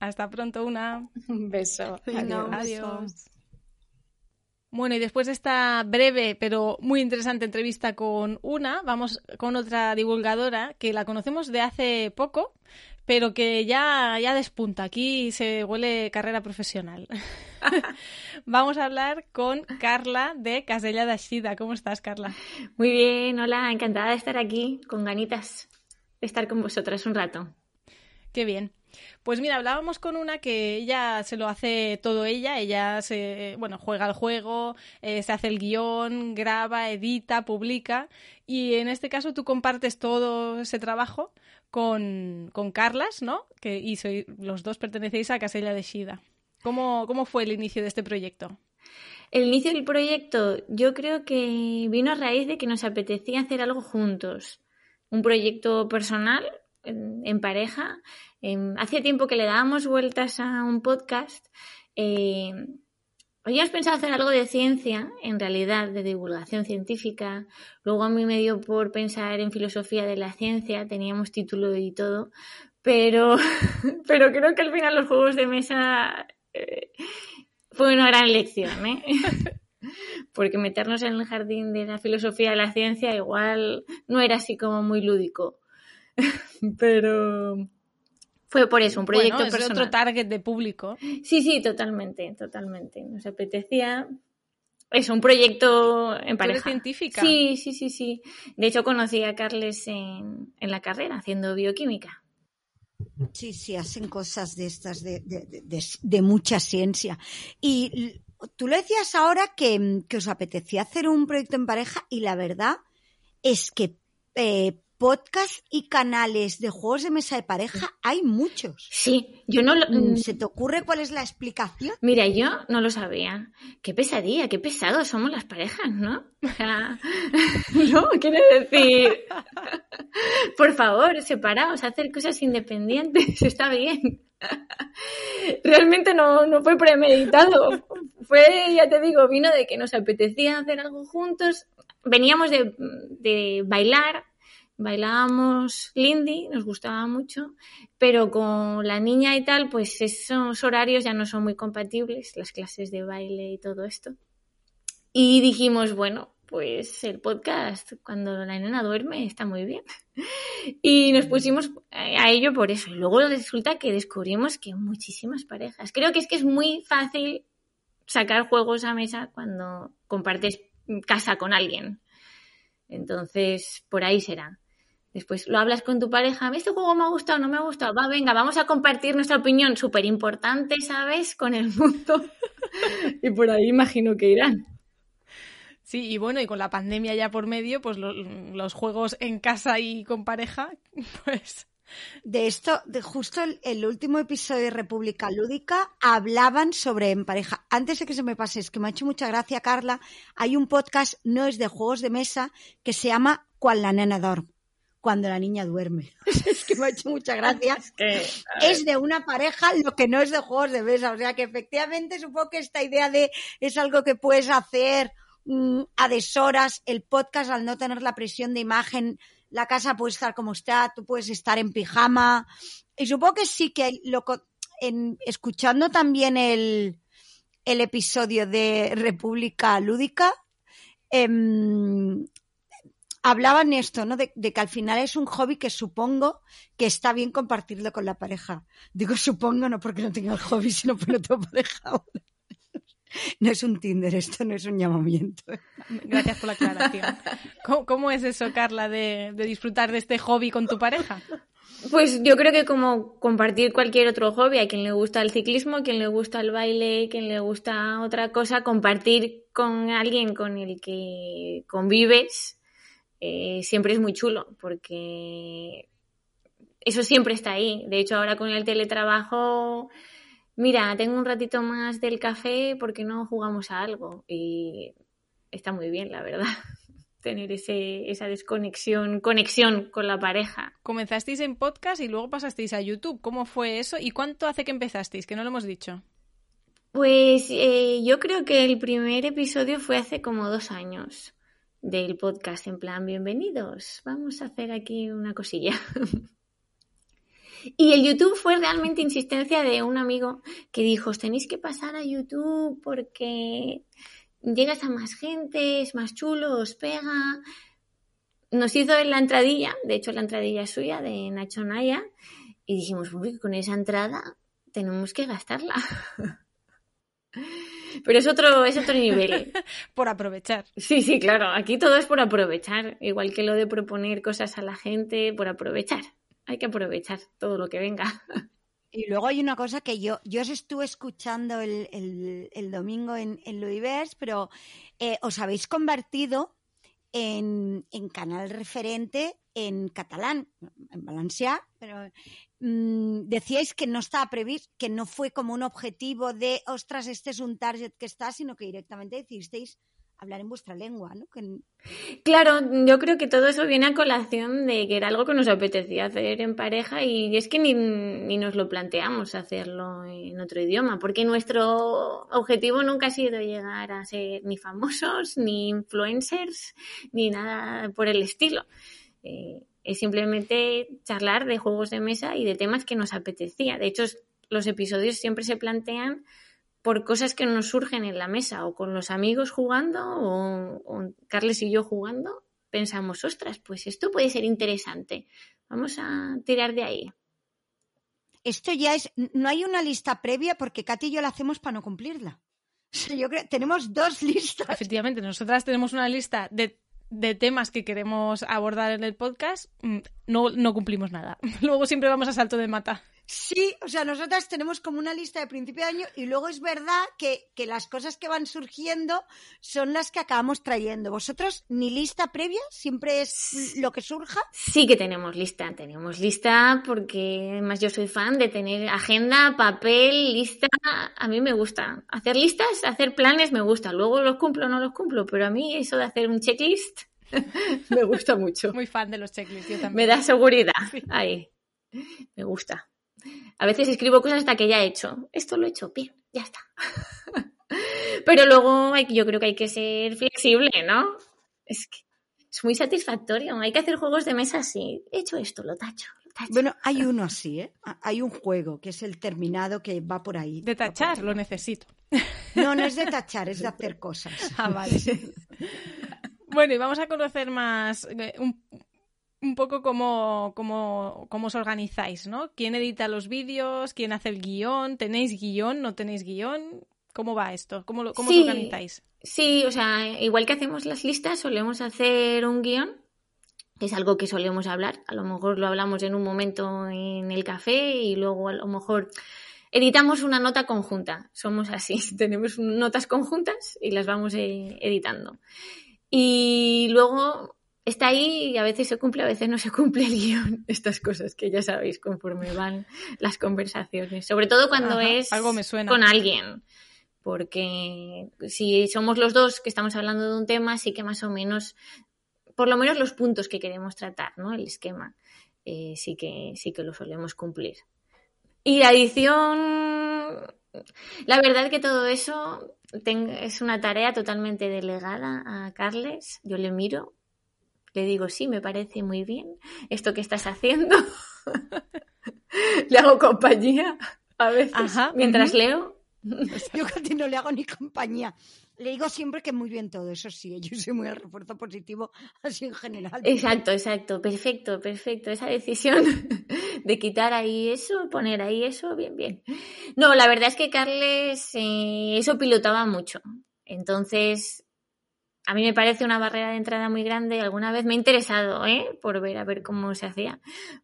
Hasta pronto, una. *laughs* Un beso. Adiós. Bueno, y después de esta breve pero muy interesante entrevista con una, vamos con otra divulgadora que la conocemos de hace poco, pero que ya, ya despunta. Aquí se huele carrera profesional. *laughs* vamos a hablar con Carla de Casella de Ashida. ¿Cómo estás, Carla? Muy bien, hola, encantada de estar aquí, con ganitas de estar con vosotras un rato. Qué bien. Pues mira, hablábamos con una que ella se lo hace todo ella, ella se, bueno, juega el juego, eh, se hace el guion, graba, edita, publica y en este caso tú compartes todo ese trabajo con, con Carlas, ¿no? Que, y soy, los dos pertenecéis a Casella de Shida. ¿Cómo, ¿Cómo fue el inicio de este proyecto? El inicio del proyecto yo creo que vino a raíz de que nos apetecía hacer algo juntos. Un proyecto personal, en pareja, Em, hacía tiempo que le dábamos vueltas a un podcast. Eh, habíamos pensado hacer algo de ciencia, en realidad, de divulgación científica. Luego a mí me dio por pensar en filosofía de la ciencia, teníamos título y todo. Pero, *laughs* pero creo que al final los juegos de mesa eh, fue una gran lección, ¿eh? *laughs* Porque meternos en el jardín de la filosofía de la ciencia igual no era así como muy lúdico. *laughs* Pero, fue por eso, un proyecto bueno, es otro target de público. Sí, sí, totalmente, totalmente. Nos apetecía es un proyecto en pareja. ¿Tú científica? Sí, sí, sí, sí. De hecho, conocí a Carles en, en, la carrera, haciendo bioquímica. Sí, sí, hacen cosas de estas de, de, de, de mucha ciencia. Y tú le decías ahora que, que, os apetecía hacer un proyecto en pareja y la verdad es que eh, podcast y canales de juegos de mesa de pareja hay muchos. Sí, yo no lo... Mm, ¿Se te ocurre cuál es la explicación? Mira, yo no lo sabía. Qué pesadilla, qué pesados somos las parejas, ¿no? *laughs* no, quiero decir... *laughs* Por favor, separaos, hacer cosas independientes, *laughs* está bien. Realmente no, no fue premeditado. Fue, ya te digo, vino de que nos apetecía hacer algo juntos. Veníamos de, de bailar bailábamos Lindy, nos gustaba mucho, pero con la niña y tal, pues esos horarios ya no son muy compatibles, las clases de baile y todo esto. Y dijimos, bueno, pues el podcast cuando la nena duerme está muy bien. *laughs* Y nos pusimos a ello por eso. Y luego resulta que descubrimos que muchísimas parejas. Creo que es que es muy fácil sacar juegos a mesa cuando compartes casa con alguien. Entonces, por ahí será. Después lo hablas con tu pareja, este juego me ha gustado, no me ha gustado, va, venga, vamos a compartir nuestra opinión súper importante, ¿sabes?, con el mundo. *laughs* y por ahí imagino que irán. Sí, y bueno, y con la pandemia ya por medio, pues lo, los juegos en casa y con pareja, *laughs* pues... De esto, de justo el, el, último episodio de República Lúdica hablaban sobre en pareja. Antes de que se me pase, es que me ha hecho mucha gracia, Carla, hay un podcast, no es de juegos de mesa, que se llama Cual la nena dorm cuando la niña duerme. *laughs* es que me ha hecho mucha gracia. Es, que, es de una pareja lo que no es de juegos de mesa. O sea que efectivamente supongo que esta idea de es algo que puedes hacer mmm, a deshoras, el podcast al no tener la presión de imagen, la casa puede estar como está, tú puedes estar en pijama. Y supongo que sí que lo, en, escuchando también el, el episodio de República Lúdica, eh, hablaban esto, ¿no? De, de, que al final es un hobby que supongo que está bien compartirlo con la pareja. Digo supongo no porque no tenga el hobby, sino porque no tengo pareja ahora. No es un Tinder, esto no es un llamamiento. Gracias por la aclaración. ¿Cómo, cómo es eso, Carla, de, de, disfrutar de este hobby con tu pareja? Pues yo creo que como compartir cualquier otro hobby, a quien le gusta el ciclismo, a quien le gusta el baile, a quien le gusta otra cosa, compartir con alguien con el que convives, eh, siempre es muy chulo porque eso siempre está ahí. De hecho, ahora con el teletrabajo, mira, tengo un ratito más del café porque no jugamos a algo y está muy bien, la verdad. *laughs* Tener ese, esa desconexión, conexión con la pareja. Comenzasteis en podcast y luego pasasteis a YouTube. ¿Cómo fue eso? ¿Y cuánto hace que empezasteis? Que no lo hemos dicho. Pues eh, yo creo que el primer episodio fue hace como dos años del podcast en plan, bienvenidos, vamos a hacer aquí una cosilla. *laughs* Y el YouTube fue realmente insistencia de un amigo que dijo, os tenéis que pasar a YouTube porque llegas a más gente, es más chulo, os pega. Nos hizo la entradilla, de hecho la entradilla suya, de Nacho Naya, y dijimos, con esa entrada tenemos que gastarla. *laughs* Pero es otro, es otro nivel. *laughs* por aprovechar. Sí, sí, claro. Aquí todo es por aprovechar. Igual que lo de proponer cosas a la gente, por aprovechar. Hay que aprovechar todo lo que venga. Y luego hay una cosa que yo, yo os estuve escuchando el, el, domingo en, en Luivers, pero eh, os habéis convertido en, en, canal referente en catalán, en valencià, pero mmm, decíais que no estaba previsto, que no fue como un objetivo de, ostras, este es un target que está, sino que directamente decidisteis hablar en vuestra lengua, ¿no? Claro, yo creo que todo eso viene a colación de que era algo que nos apetecía hacer en pareja y es que ni, ni, nos lo planteamos hacerlo en otro idioma, porque nuestro objetivo nunca ha sido llegar a ser ni famosos, ni influencers, ni nada por el estilo. Eh, es simplemente charlar de juegos de mesa y de temas que nos apetecía. De hecho, los episodios siempre se plantean por cosas que nos surgen en la mesa o con los amigos jugando o, Carles y yo jugando, pensamos, ostras, pues esto puede ser interesante. Vamos a tirar de ahí. Esto ya es, no hay una lista previa porque Katy y yo la hacemos para no cumplirla. *laughs* Yo creo, tenemos dos *laughs* listas. Efectivamente, nosotras tenemos una lista de de temas que queremos abordar en el podcast, mm, no, no cumplimos nada. *laughs* Luego siempre vamos a salto de mata. Sí, o sea, nosotras tenemos como una lista de principio de año y luego es verdad que, que, las cosas que van surgiendo son las que acabamos trayendo. ¿Vosotros ni lista previa? ¿Siempre es lo que surja? Sí que tenemos lista, tenemos lista porque además yo soy fan de tener agenda, papel, lista. A mí me gusta. Hacer listas, hacer planes me gusta. Luego los cumplo o no los cumplo, pero a mí eso de hacer un checklist *laughs* me gusta mucho. Muy fan de los checklists, yo también. Me da seguridad. Ahí. Me gusta. A veces escribo cosas hasta que ya he hecho. Esto lo he hecho bien, ya está. *laughs* Pero luego yo creo que hay que ser flexible, ¿no? Es que es muy satisfactorio. Hay que hacer juegos de mesa así. He hecho esto, lo tacho. Bueno, hay uno así, ¿eh? Hay un juego que es el terminado que va por ahí. De tachar, lo necesito. No, no es de tachar, es de hacer cosas. Ah, vale. *laughs* Bueno, y vamos a conocer más, eh, un, un poco cómo, cómo, cómo, os organizáis, ¿no? ¿Quién edita los vídeos? ¿Quién hace el guion? ¿Tenéis guion? ¿No tenéis guion? ¿Cómo va esto? ¿Cómo, cómo os organizáis? Sí, o sea, igual que hacemos las listas, solemos hacer un guion, que es algo que solemos hablar. A lo mejor lo hablamos en un momento en el café y luego a lo mejor editamos una nota conjunta. Somos así, *laughs* tenemos notas conjuntas y las vamos eh, editando. Y luego está ahí y a veces se cumple, a veces no se cumple el guion. *laughs* Estas cosas que ya sabéis conforme van las conversaciones. Sobre todo cuando es algo me suena. con alguien. Porque si somos los dos que estamos hablando de un tema, sí que más o menos, por lo menos los puntos que queremos tratar, ¿no? El esquema, eh, sí, que, sí que lo solemos cumplir. Y la edición, la verdad que todo eso es una tarea totalmente delegada a Carles. Yo le miro le digo, sí, me parece muy bien esto que estás haciendo. *laughs* le hago compañía a veces mientras leo. *laughs* Yo casi no le hago ni compañía. Le digo siempre que muy bien todo, eso sí, yo soy muy al refuerzo positivo, *laughs* así en general. Exacto, exacto, perfecto, perfecto. Esa decisión de quitar ahí eso, poner ahí eso, bien, bien. No, la verdad es que Carles eh, eso pilotaba mucho. Entonces, a mí me parece una barrera de entrada muy grande. Alguna vez me he interesado, ¿eh? Por ver a ver cómo se hacía,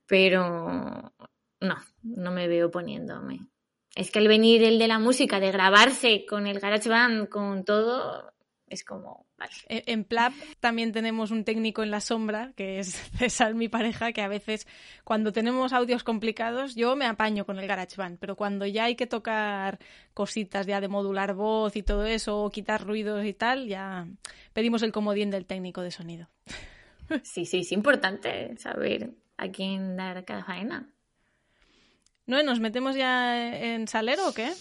pero no, no me veo poniéndome. Es que el venir el de la música, de grabarse con el GarageBand, con todo, es como, e, En Plap también tenemos un técnico en la sombra, que es *laughs* César, mi pareja, que a veces cuando tenemos audios complicados yo me apaño con el GarageBand, pero cuando ya hay que tocar cositas ya de modular voz y todo eso, o quitar ruidos y tal, ya pedimos el comodín del técnico de sonido. *laughs* Sí, sí, es importante saber a quién dar cada faena. ¿No? ¿Nos metemos ya en salero o qué?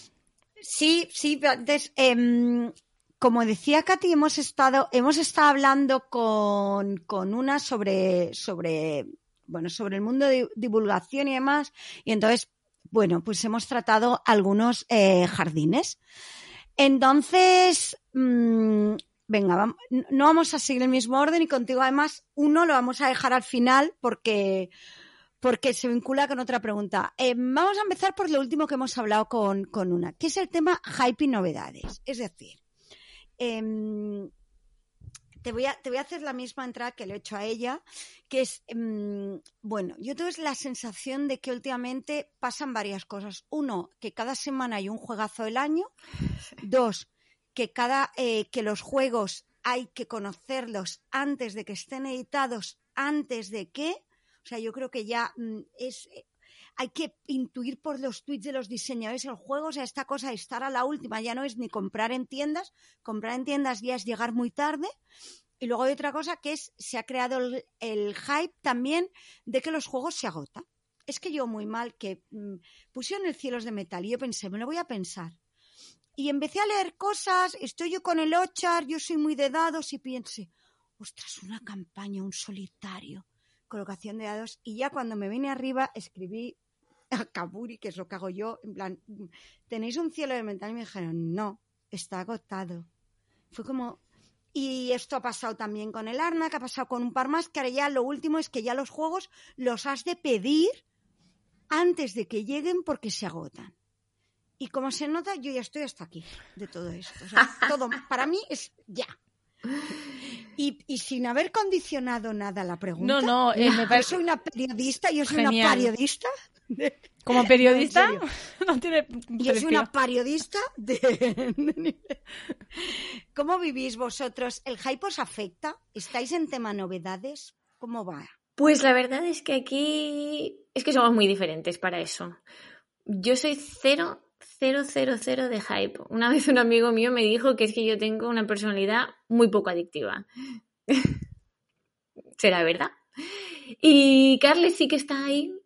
Sí, sí, antes, eh, como decía Katy, hemos estado, hemos estado hablando con, con una sobre, sobre bueno, sobre el mundo de divulgación y demás. Y entonces, bueno, pues hemos tratado algunos eh, jardines. Entonces, mm, venga, no vamos a seguir el mismo orden y contigo además uno lo vamos a dejar al final porque, porque se vincula con otra pregunta. Eh, vamos a empezar por lo último que hemos hablado con, con una, que es el tema hype y novedades. Es decir, em, te voy, a, te voy a hacer la misma entrada que le he hecho a ella, que es, em, bueno, yo tengo la sensación de que últimamente pasan varias cosas. Uno, que cada semana hay un juegazo del año. Dos, que cada, eh, que los juegos hay que conocerlos antes de que estén editados, antes de que, o sea, yo creo que ya mm, es, hay que intuir por los tweets de los diseñadores el juego, o sea, esta cosa de estar a la última ya no es ni comprar en tiendas, comprar en tiendas ya es llegar muy tarde. Y luego hay otra cosa que es, se ha creado el, hype también de que los juegos se agotan. Es que yo muy mal que mm, pusieron el cielos de metal y yo pensé, me lo voy a pensar. Y empecé a leer cosas, estoy yo con el Ochar, yo soy muy de dados y piense, ostras, una campaña, un solitario, colocación de dados. Y ya cuando me vine arriba escribí *laughs* a Kaburi, que es lo que hago yo, en plan, ¿tenéis un cielo de mental? Y me dijeron, no, está agotado. Fue como... Y esto ha pasado también con el Arna, que ha pasado con un par más, que ahora ya lo último es que ya los juegos los has de pedir antes de que lleguen porque se agotan. Y como se nota, yo ya estoy hasta aquí de todo esto. O sea, *laughs* todo para mí es ya. Y, y, sin haber condicionado nada la pregunta. No, no, eh, me parece. Yo soy una periodista, yo soy una periodista. *laughs* Como periodista, *laughs* no, tiene. Yo soy una periodista de. ¿Cómo vivís vosotros? ¿El hype os afecta? ¿Estáis en tema novedades? ¿Cómo va? Pues la verdad es que aquí es que somos muy diferentes para eso. Yo soy cero cero, cero, cero de hype. Una vez un amigo mío me dijo que es que yo tengo una personalidad muy poco adictiva. *laughs* ¿Será verdad? Y Carles sí que está ahí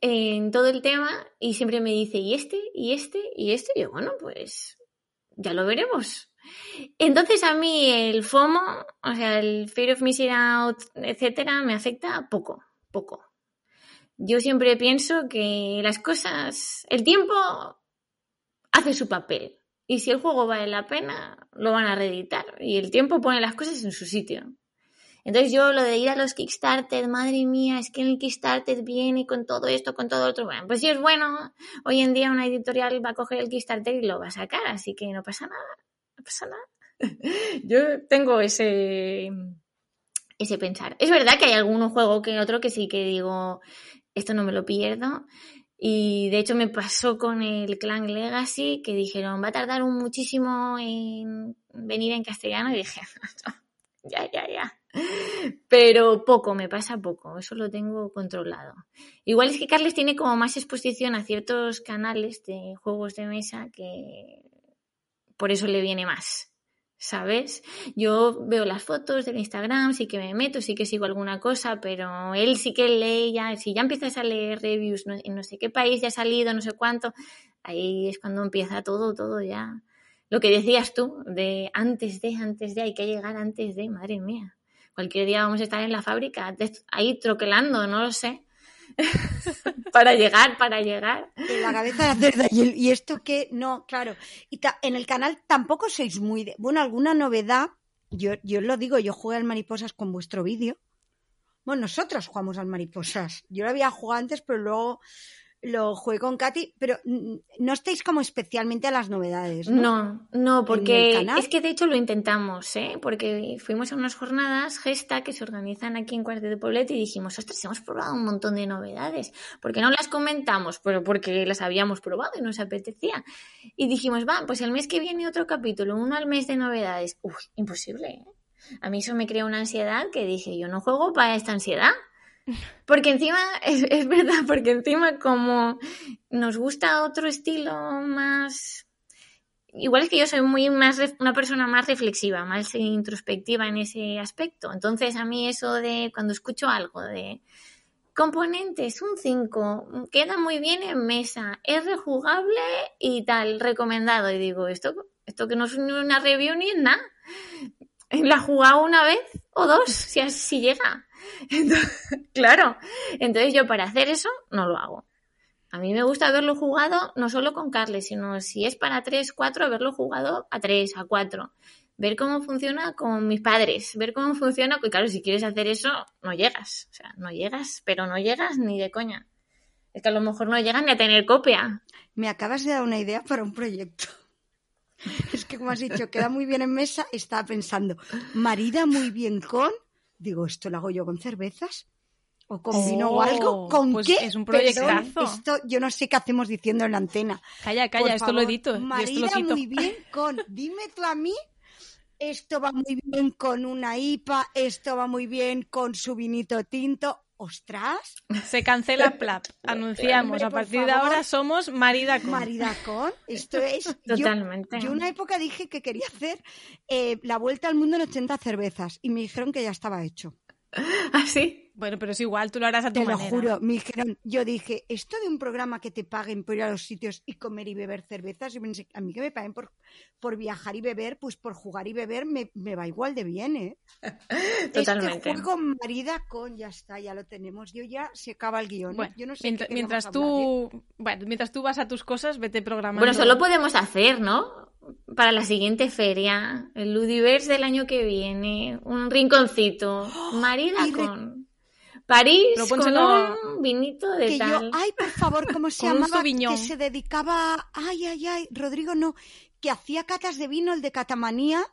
en todo el tema y siempre me dice, ¿y este? ¿Y este? ¿Y este? Y yo, bueno, pues ya lo veremos. Entonces a mí el FOMO, o sea, el Fear of Missing Out, etcétera, me afecta poco, poco. Yo siempre pienso que las cosas, el tiempo hace su papel. Y si el juego vale la pena, lo van a reeditar. Y el tiempo pone las cosas en su sitio. Entonces yo lo de ir a los Kickstarter, madre mía, es que el Kickstarter viene con todo esto, con todo otro. Bueno, pues si es bueno, hoy en día una editorial va a coger el Kickstarter y lo va a sacar, así que no pasa nada, no pasa nada. *laughs* yo tengo ese, ese pensar. Es verdad que hay algún juego que otro que sí que digo, esto no me lo pierdo. Y de hecho me pasó con el Clan Legacy que dijeron va a tardar un muchísimo en venir en castellano y dije, *laughs* ya, ya, ya. Pero poco, me pasa poco, eso lo tengo controlado. Igual es que Carles tiene como más exposición a ciertos canales de juegos de mesa que por eso le viene más. ¿sabes? Yo veo las fotos del Instagram, sí que me meto, sí que sigo alguna cosa, pero él sí que lee ya, si ya empiezas a leer reviews en no sé qué país ya ha salido, no sé cuánto, ahí es cuando empieza todo, todo ya. Lo que decías tú, de antes de, antes de, hay que llegar antes de, madre mía. Cualquier día vamos a estar en la fábrica, ahí troquelando, no lo sé. *laughs* para llegar, para llegar. En la cabeza de la y, y, esto que no, claro. Y en el canal tampoco sois muy de. Bueno, alguna novedad. Yo, yo lo digo, yo jugué al mariposas con vuestro vídeo. Bueno, nosotros jugamos al mariposas. Yo lo había jugado antes, pero luego lo jugué con Katy, pero no estáis como especialmente a las novedades. No, no, porque es que de hecho lo intentamos, ¿eh? porque fuimos a unas jornadas gesta que se organizan aquí en Cuarto de Poblet y dijimos, ostras, hemos probado un montón de novedades, ¿por qué no las comentamos? Pero porque las habíamos probado y nos apetecía. Y dijimos, va, pues el mes que viene otro capítulo, uno al mes de novedades. Uy, imposible, ¿eh? A mí eso me crea una ansiedad que dije, yo no juego para esta ansiedad. Porque encima, es, verdad, porque encima como nos gusta otro estilo más... Igual es que yo soy muy más una persona más reflexiva, más introspectiva en ese aspecto. Entonces a mí eso de cuando escucho algo de componentes, un 5, queda muy bien en mesa, es rejugable y tal, recomendado. Y digo, esto, esto que no es una review ni nada. La he jugado una vez o dos, si, si llega. *laughs* claro. Entonces yo para hacer eso no lo hago. A mí me gusta haberlo jugado no solo con Carles, sino si es para 3, 4, haberlo jugado a 3, a 4. Ver cómo funciona con mis padres, ver cómo funciona, pues claro, si quieres hacer eso, no llegas. O sea, no llegas, pero no llegas ni de coña. Es que a lo mejor no llegan ni a tener copia. Me acabas de dar una idea para un proyecto. *laughs* Es que como has dicho, queda muy bien en mesa, estaba pensando, marida muy bien con, digo, esto lo hago yo con cervezas o con vino o algo, Oh, ¿con pues qué? es un Perdón, proyectazo. esto yo no sé qué hacemos diciendo en la antena. Calla, Por calla, esto lo edito. yo esto lo Marida muy bien con, *laughs* dime tú a mí, esto va muy bien con una IPA, esto va muy bien con su vinito tinto. ¡Ostras! Se cancela Plap. *laughs* Anunciamos, Hombre, a partir de ahora somos Marida con. Marida con, esto es... yo- Totalmente. Yo, una época dije que quería hacer eh, la vuelta al mundo en 80 cervezas y me dijeron que ya estaba hecho. *laughs* ¿Así? Bueno, pero es igual, tú lo harás a tu Te lo manera. juro, me dijeron, yo dije, esto de un programa que te paguen por ir a los sitios y comer y beber cervezas, yo pensé, a mí que me paguen por, por viajar y beber, pues por jugar y beber me, me va igual de bien, ¿eh? *laughs* Totalmente. Este juego marida con, ya está, ya lo tenemos, yo ya se acaba el guion. ¿eh? Bueno, yo no sé mientras, qué mientras hablar, ¿eh? tú, bueno, mientras tú vas a tus cosas, vete programando. Bueno, eso lo podemos hacer, ¿no? Para la siguiente feria, el Ludiverse del año que viene, un rinconcito, *gasps* marida Y re- con París con un vinito de que yo, tal. ay, por favor, ¿cómo se *laughs* llamaba? Que se dedicaba, ay, ay, ay, Rodrigo no, que hacía catas de vino, el de Catamanía,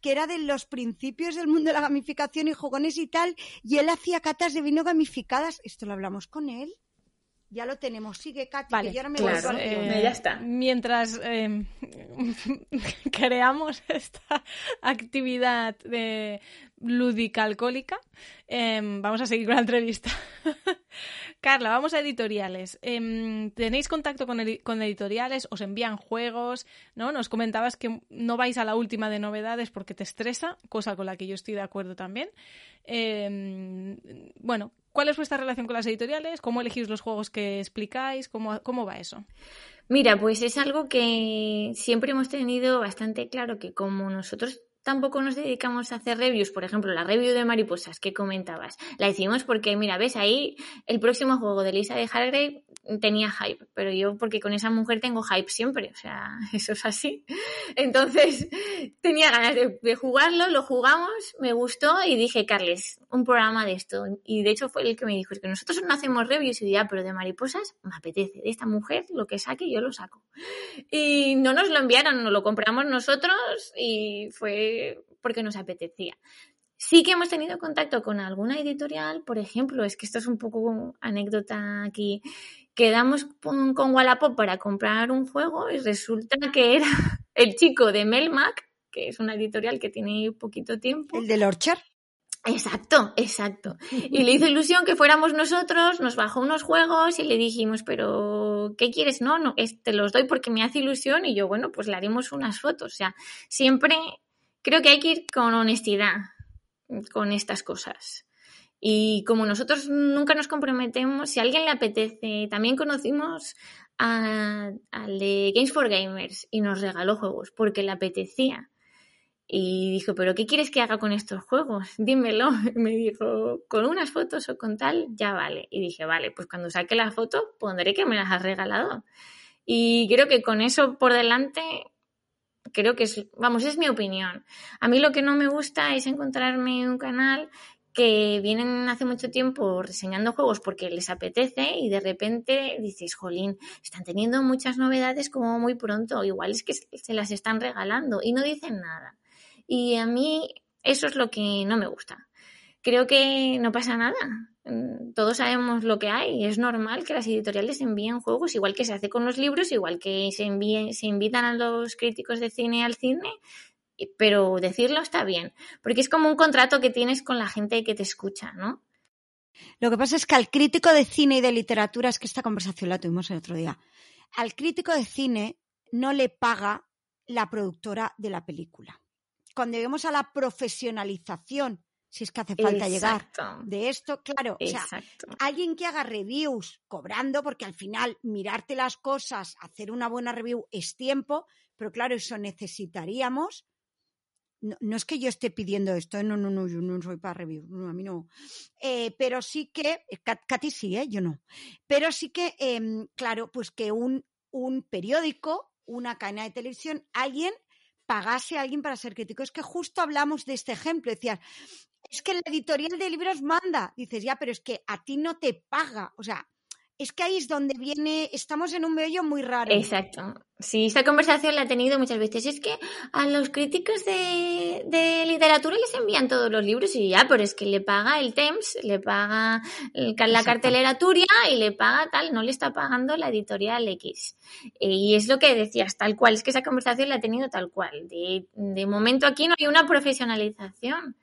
que era de los principios del mundo de la gamificación y jugones y tal, y él hacía catas de vino gamificadas. Esto lo hablamos con él. Ya lo tenemos. Sigue, Katy, Vale, que yo ahora me claro, al guion. eh, ya está. Mientras eh, *laughs* creamos esta *laughs* actividad de lúdica alcohólica, eh, vamos a seguir con la entrevista. *laughs* Carla, vamos a editoriales. Em, ¿Tenéis contacto con, con editoriales? ¿Os envían juegos? ¿No? Nos comentabas que no vais a la última de novedades porque te estresa, cosa con la que yo estoy de acuerdo también. Em, bueno, ¿cuál es vuestra relación con las editoriales? ¿Cómo elegís los juegos que explicáis? ¿Cómo, cómo va eso? Mira, pues es algo que siempre hemos tenido bastante claro que como nosotros tampoco nos dedicamos a hacer reviews, por ejemplo, la review de mariposas que comentabas, la hicimos porque, mira, ves ahí el próximo juego de Lisa de Hargrave tenía hype, pero yo porque con esa mujer tengo hype siempre, o sea, *laughs* eso es así. Entonces, tenía ganas de, de jugarlo, lo jugamos, me gustó y dije, Carles, un programa de esto. Y de hecho fue el que me dijo, es que nosotros no hacemos reviews y ya, pero de mariposas me apetece. De esta mujer, lo que saque, yo lo saco. Y no nos lo enviaron, nos lo compramos nosotros y fue porque nos apetecía. Sí que hemos tenido contacto con alguna editorial, por ejemplo, es que esto es un poco anécdota aquí. Quedamos con, con Wallapop para comprar un juego y resulta que era *laughs* el chico de Melmac, que es una editorial que tiene poquito tiempo. El del Orchard. Exacto, exacto. Y le hizo ilusión que fuéramos nosotros, nos bajó unos juegos y le dijimos, pero ¿qué quieres? No, no, te los doy porque me hace ilusión y yo, bueno, pues le haremos unas fotos. O sea, siempre creo que hay que ir con honestidad con estas cosas. Y como nosotros nunca nos comprometemos, si alguien le apetece, también conocimos al de Games for Gamers y nos regaló juegos porque le apetecía. Y dijo, ¿pero qué quieres que haga con estos juegos? Dímelo. Y *laughs* me dijo, con unas fotos o con tal, ya vale. Y dije, vale, pues cuando saque la foto pondré que me las has regalado. Y creo que con eso por delante, creo que es, vamos, es mi opinión. A mí lo que no me gusta es encontrarme un canal que vienen hace mucho tiempo reseñando juegos porque les apetece y de repente dices, jolín, están teniendo muchas novedades como muy pronto, igual es que se las están regalando y no dicen nada. Y a mí eso es lo que no me gusta. Creo que no pasa nada. Mm, Todos sabemos lo que hay. Es normal que las editoriales envíen juegos, igual que se hace con los libros, igual que se, invitan a los críticos de cine al cine, pero decirlo está bien, porque es como un contrato que tienes con la gente que te escucha, ¿no? Lo que pasa es que al crítico de cine y de literatura, es que esta conversación la tuvimos el otro día, al crítico de cine no le paga la productora de la película. Cuando lleguemos a la profesionalización, si es que hace falta llegar de esto, claro, o sea, alguien que haga reviews cobrando, porque al final mirarte las cosas, hacer una buena review es tiempo, pero claro, eso necesitaríamos no, es que yo esté pidiendo esto, ¿eh? no, no, no, yo no soy para review, no, a mí no. Eh, pero sí que, Katy sí, ¿eh? yo no. Pero sí que, em, claro, pues que un, un periódico, una cadena de televisión, alguien pagase a alguien para ser crítico. Es que justo hablamos de este ejemplo, decías, es que la editorial de libros manda. Dices, ya, pero es que a ti no te paga. O sea, es que ahí es donde viene, estamos en un medio muy raro. Exacto. Sí, esta conversación la he tenido muchas veces. Es que a los críticos de, de literatura les envían todos los libros y ya, pero es que le paga el TEMS, le paga la cartelera Turia y le paga tal, no le está pagando la editorial X. Y es lo que decías, tal cual, es que esa conversación la he tenido tal cual. De, de momento aquí no hay una profesionalización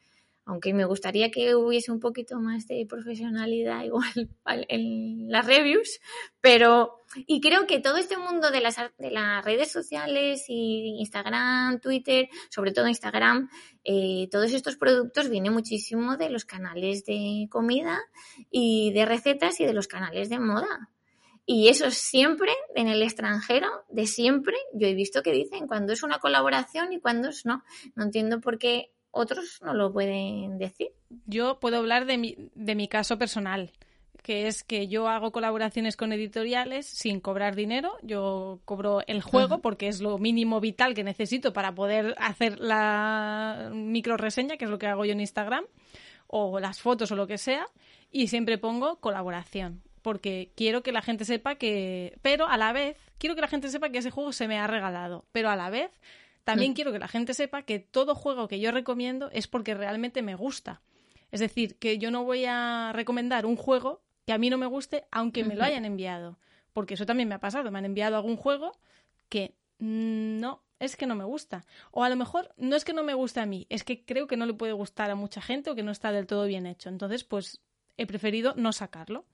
aunque me gustaría que hubiese un poquito más de profesionalidad igual *laughs* en las reviews, pero y creo que todo este mundo de las, de las redes sociales y Instagram, Twitter, sobre todo Instagram, eh, todos estos productos vienen muchísimo de los canales de comida y de recetas y de los canales de moda. Y eso siempre en el extranjero, de siempre, yo he visto que dicen cuando es una colaboración y cuando es no. No entiendo por qué otros no lo pueden decir. Yo puedo hablar de mi, de mi caso personal, que es que yo hago colaboraciones con editoriales sin cobrar dinero. Yo cobro el juego porque es lo mínimo vital que necesito para poder hacer la micro reseña, que es lo que hago yo en Instagram, o las fotos o lo que sea, y siempre pongo colaboración. Porque quiero que la gente sepa que. Pero a la vez, quiero que la gente sepa que ese juego se me ha regalado. Pero a la vez, también mm. quiero que la gente sepa que todo juego que yo recomiendo es porque realmente me gusta. Es decir, que yo no voy a recomendar un juego que a mí no me guste aunque me lo hayan enviado. Porque eso también me ha pasado. Me han enviado algún juego que no, es que no me gusta. O a lo mejor no es que no me guste a mí, es que creo que no le puede gustar a mucha gente o que no está del todo bien hecho. Entonces, pues he preferido no sacarlo.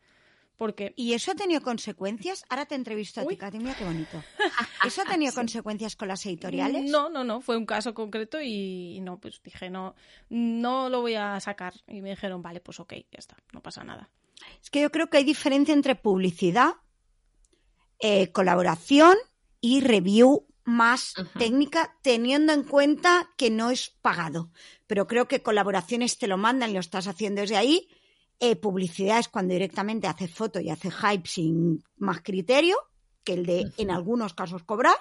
Porque... ¿Y eso ha tenido consecuencias? Ahora te entrevisto a ti, Katy, mira qué bonito. *laughs* ¿Eso ha tenido consecuencias con las editoriales? No, no, no, fue un caso concreto y, no, pues dije, no, no lo voy a sacar. Y me dijeron, vale, pues ok, ya está, no pasa nada. Es que yo creo que hay diferencia entre publicidad, eh, colaboración y review más técnica, teniendo en cuenta que no es pagado. Pero creo que colaboraciones te lo mandan, lo estás haciendo desde ahí eh, publicidad es cuando directamente hace foto y hace hype sin más criterio que el de, en algunos casos, cobrar,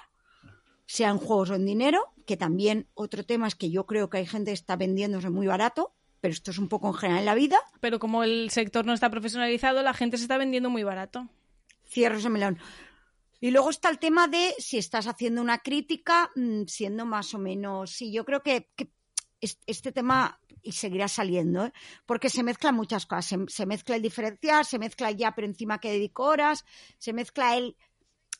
sean juegos o en dinero, que también otro tema es que yo creo que hay gente que está vendiéndose muy barato, pero esto es un poco en general en la vida. Pero como el sector no está profesionalizado, la gente se está vendiendo muy barato. Cierro ese melón. Y luego está el tema de si estás haciendo una crítica, mm, siendo más o menos. Sí, yo creo que este tema y seguirá saliendo, ¿eh? porque se mezclan muchas cosas. Se, mezcla el diferencial, se mezcla ya, pero encima que dedico horas, se mezcla el.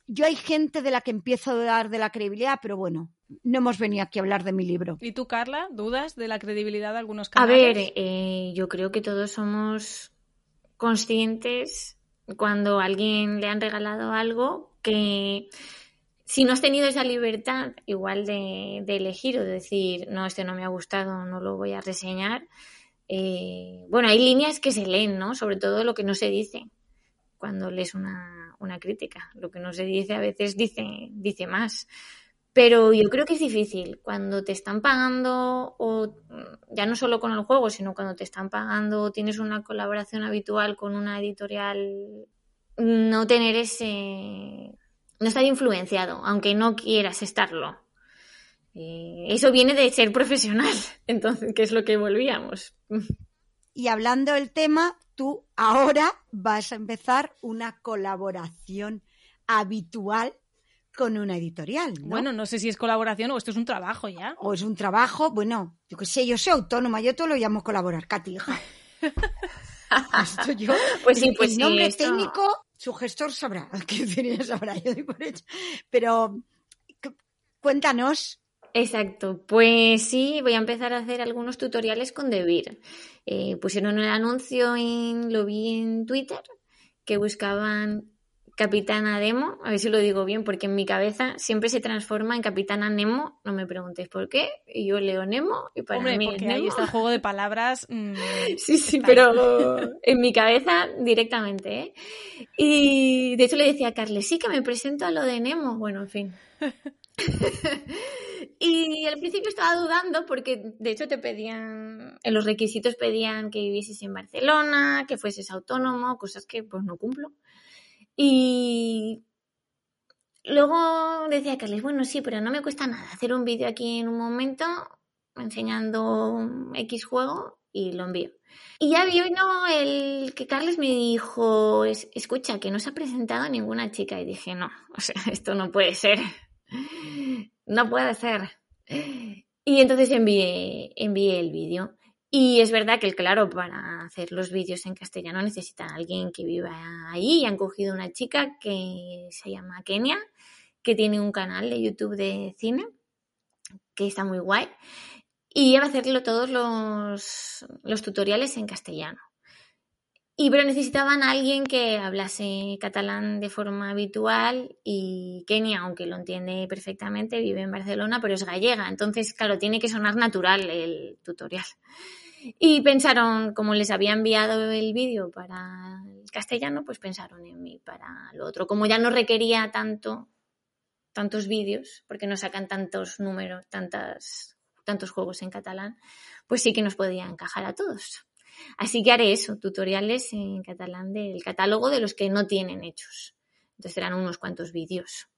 Yo hay gente de la que empiezo a dudar de la credibilidad, pero bueno, no hemos venido aquí a hablar de mi libro. ¿Y tú, Carla, dudas de la credibilidad de algunos canales? A ver, eh, yo creo que todos somos conscientes cuando a alguien le han regalado algo que si no has tenido esa libertad igual de, elegir o de decir, no, este no me ha gustado, no lo voy a reseñar, eh, bueno, hay líneas que se leen, ¿no? Sobre todo lo que no se dice cuando lees una, una crítica. Lo que no se dice a veces dice, dice más. Pero yo creo que es difícil cuando te están pagando, o ya no solo con el juego, sino cuando te están pagando o tienes una colaboración habitual con una editorial, no tener ese, no estar influenciado, aunque no quieras estarlo. eso viene de ser profesional, *laughs* entonces, que es lo que volvíamos. Y hablando del tema, tú ahora vas a empezar una colaboración habitual con una editorial. Bueno, no sé si es colaboración o esto es un trabajo ya. O es un trabajo, bueno, yo qué sé, yo soy autónoma, yo todo lo llamo colaborar, Katy, hija. *laughs* esto yo, pues sí, pues el nombre técnico su gestor sabrá, *laughs* que sabrá, yo por hecho. Pero cuéntanos. Exacto, pues sí, voy a empezar a hacer algunos tutoriales con Debir. Eh, pusieron el anuncio, en, lo vi en Twitter, que buscaban Capitana Demo, a ver si lo digo bien, porque en mi cabeza siempre se transforma en Capitana Nemo, no me preguntéis por qué, y yo leo Nemo y para Hombre, mí porque ahí está el juego de palabras. *laughs* Mm, sí, sí, pero *laughs* en mi cabeza directamente, ¿eh? Y de hecho le decía a Carles, sí que me presento a lo de Nemo, bueno, en fin. *laughs* Y al principio estaba dudando porque de hecho te pedían, en los requisitos pedían que vivieses en Barcelona, que fueses autónomo, cosas que pues no cumplo. Y luego decía Carles, bueno, sí, pero no me cuesta nada hacer un vídeo aquí en un momento enseñando X juego y lo envío. Y ya vino el que Carles me dijo, escucha, que no se ha presentado ninguna chica. Y dije, no, o sea, *laughs* esto no puede ser. *laughs* No puede ser. Y entonces envié, envié el vídeo. Y es verdad que, claro, para hacer los vídeos en castellano necesitan a alguien que viva ahí. Y han cogido una chica que se llama Kenia, que tiene un canal de YouTube de cine, que está muy guay. Y iba a hacerlo todos los, los tutoriales en castellano. Y pero necesitaban a alguien que hablase catalán de forma habitual y Kenia, aunque lo entiende perfectamente, vive en Barcelona, pero es gallega. Entonces, claro, tiene que sonar natural el tutorial. Y pensaron, como les había enviado el vídeo para el castellano, pues pensaron en mí para lo otro. Como ya no requería tanto, tantos vídeos, porque no sacan tantos números, tantas tantos juegos en catalán, pues sí que nos podía encajar a todos. Así que haré eso, tutoriales en catalán del catálogo de los que no tienen hechos. Entonces serán unos cuantos vídeos.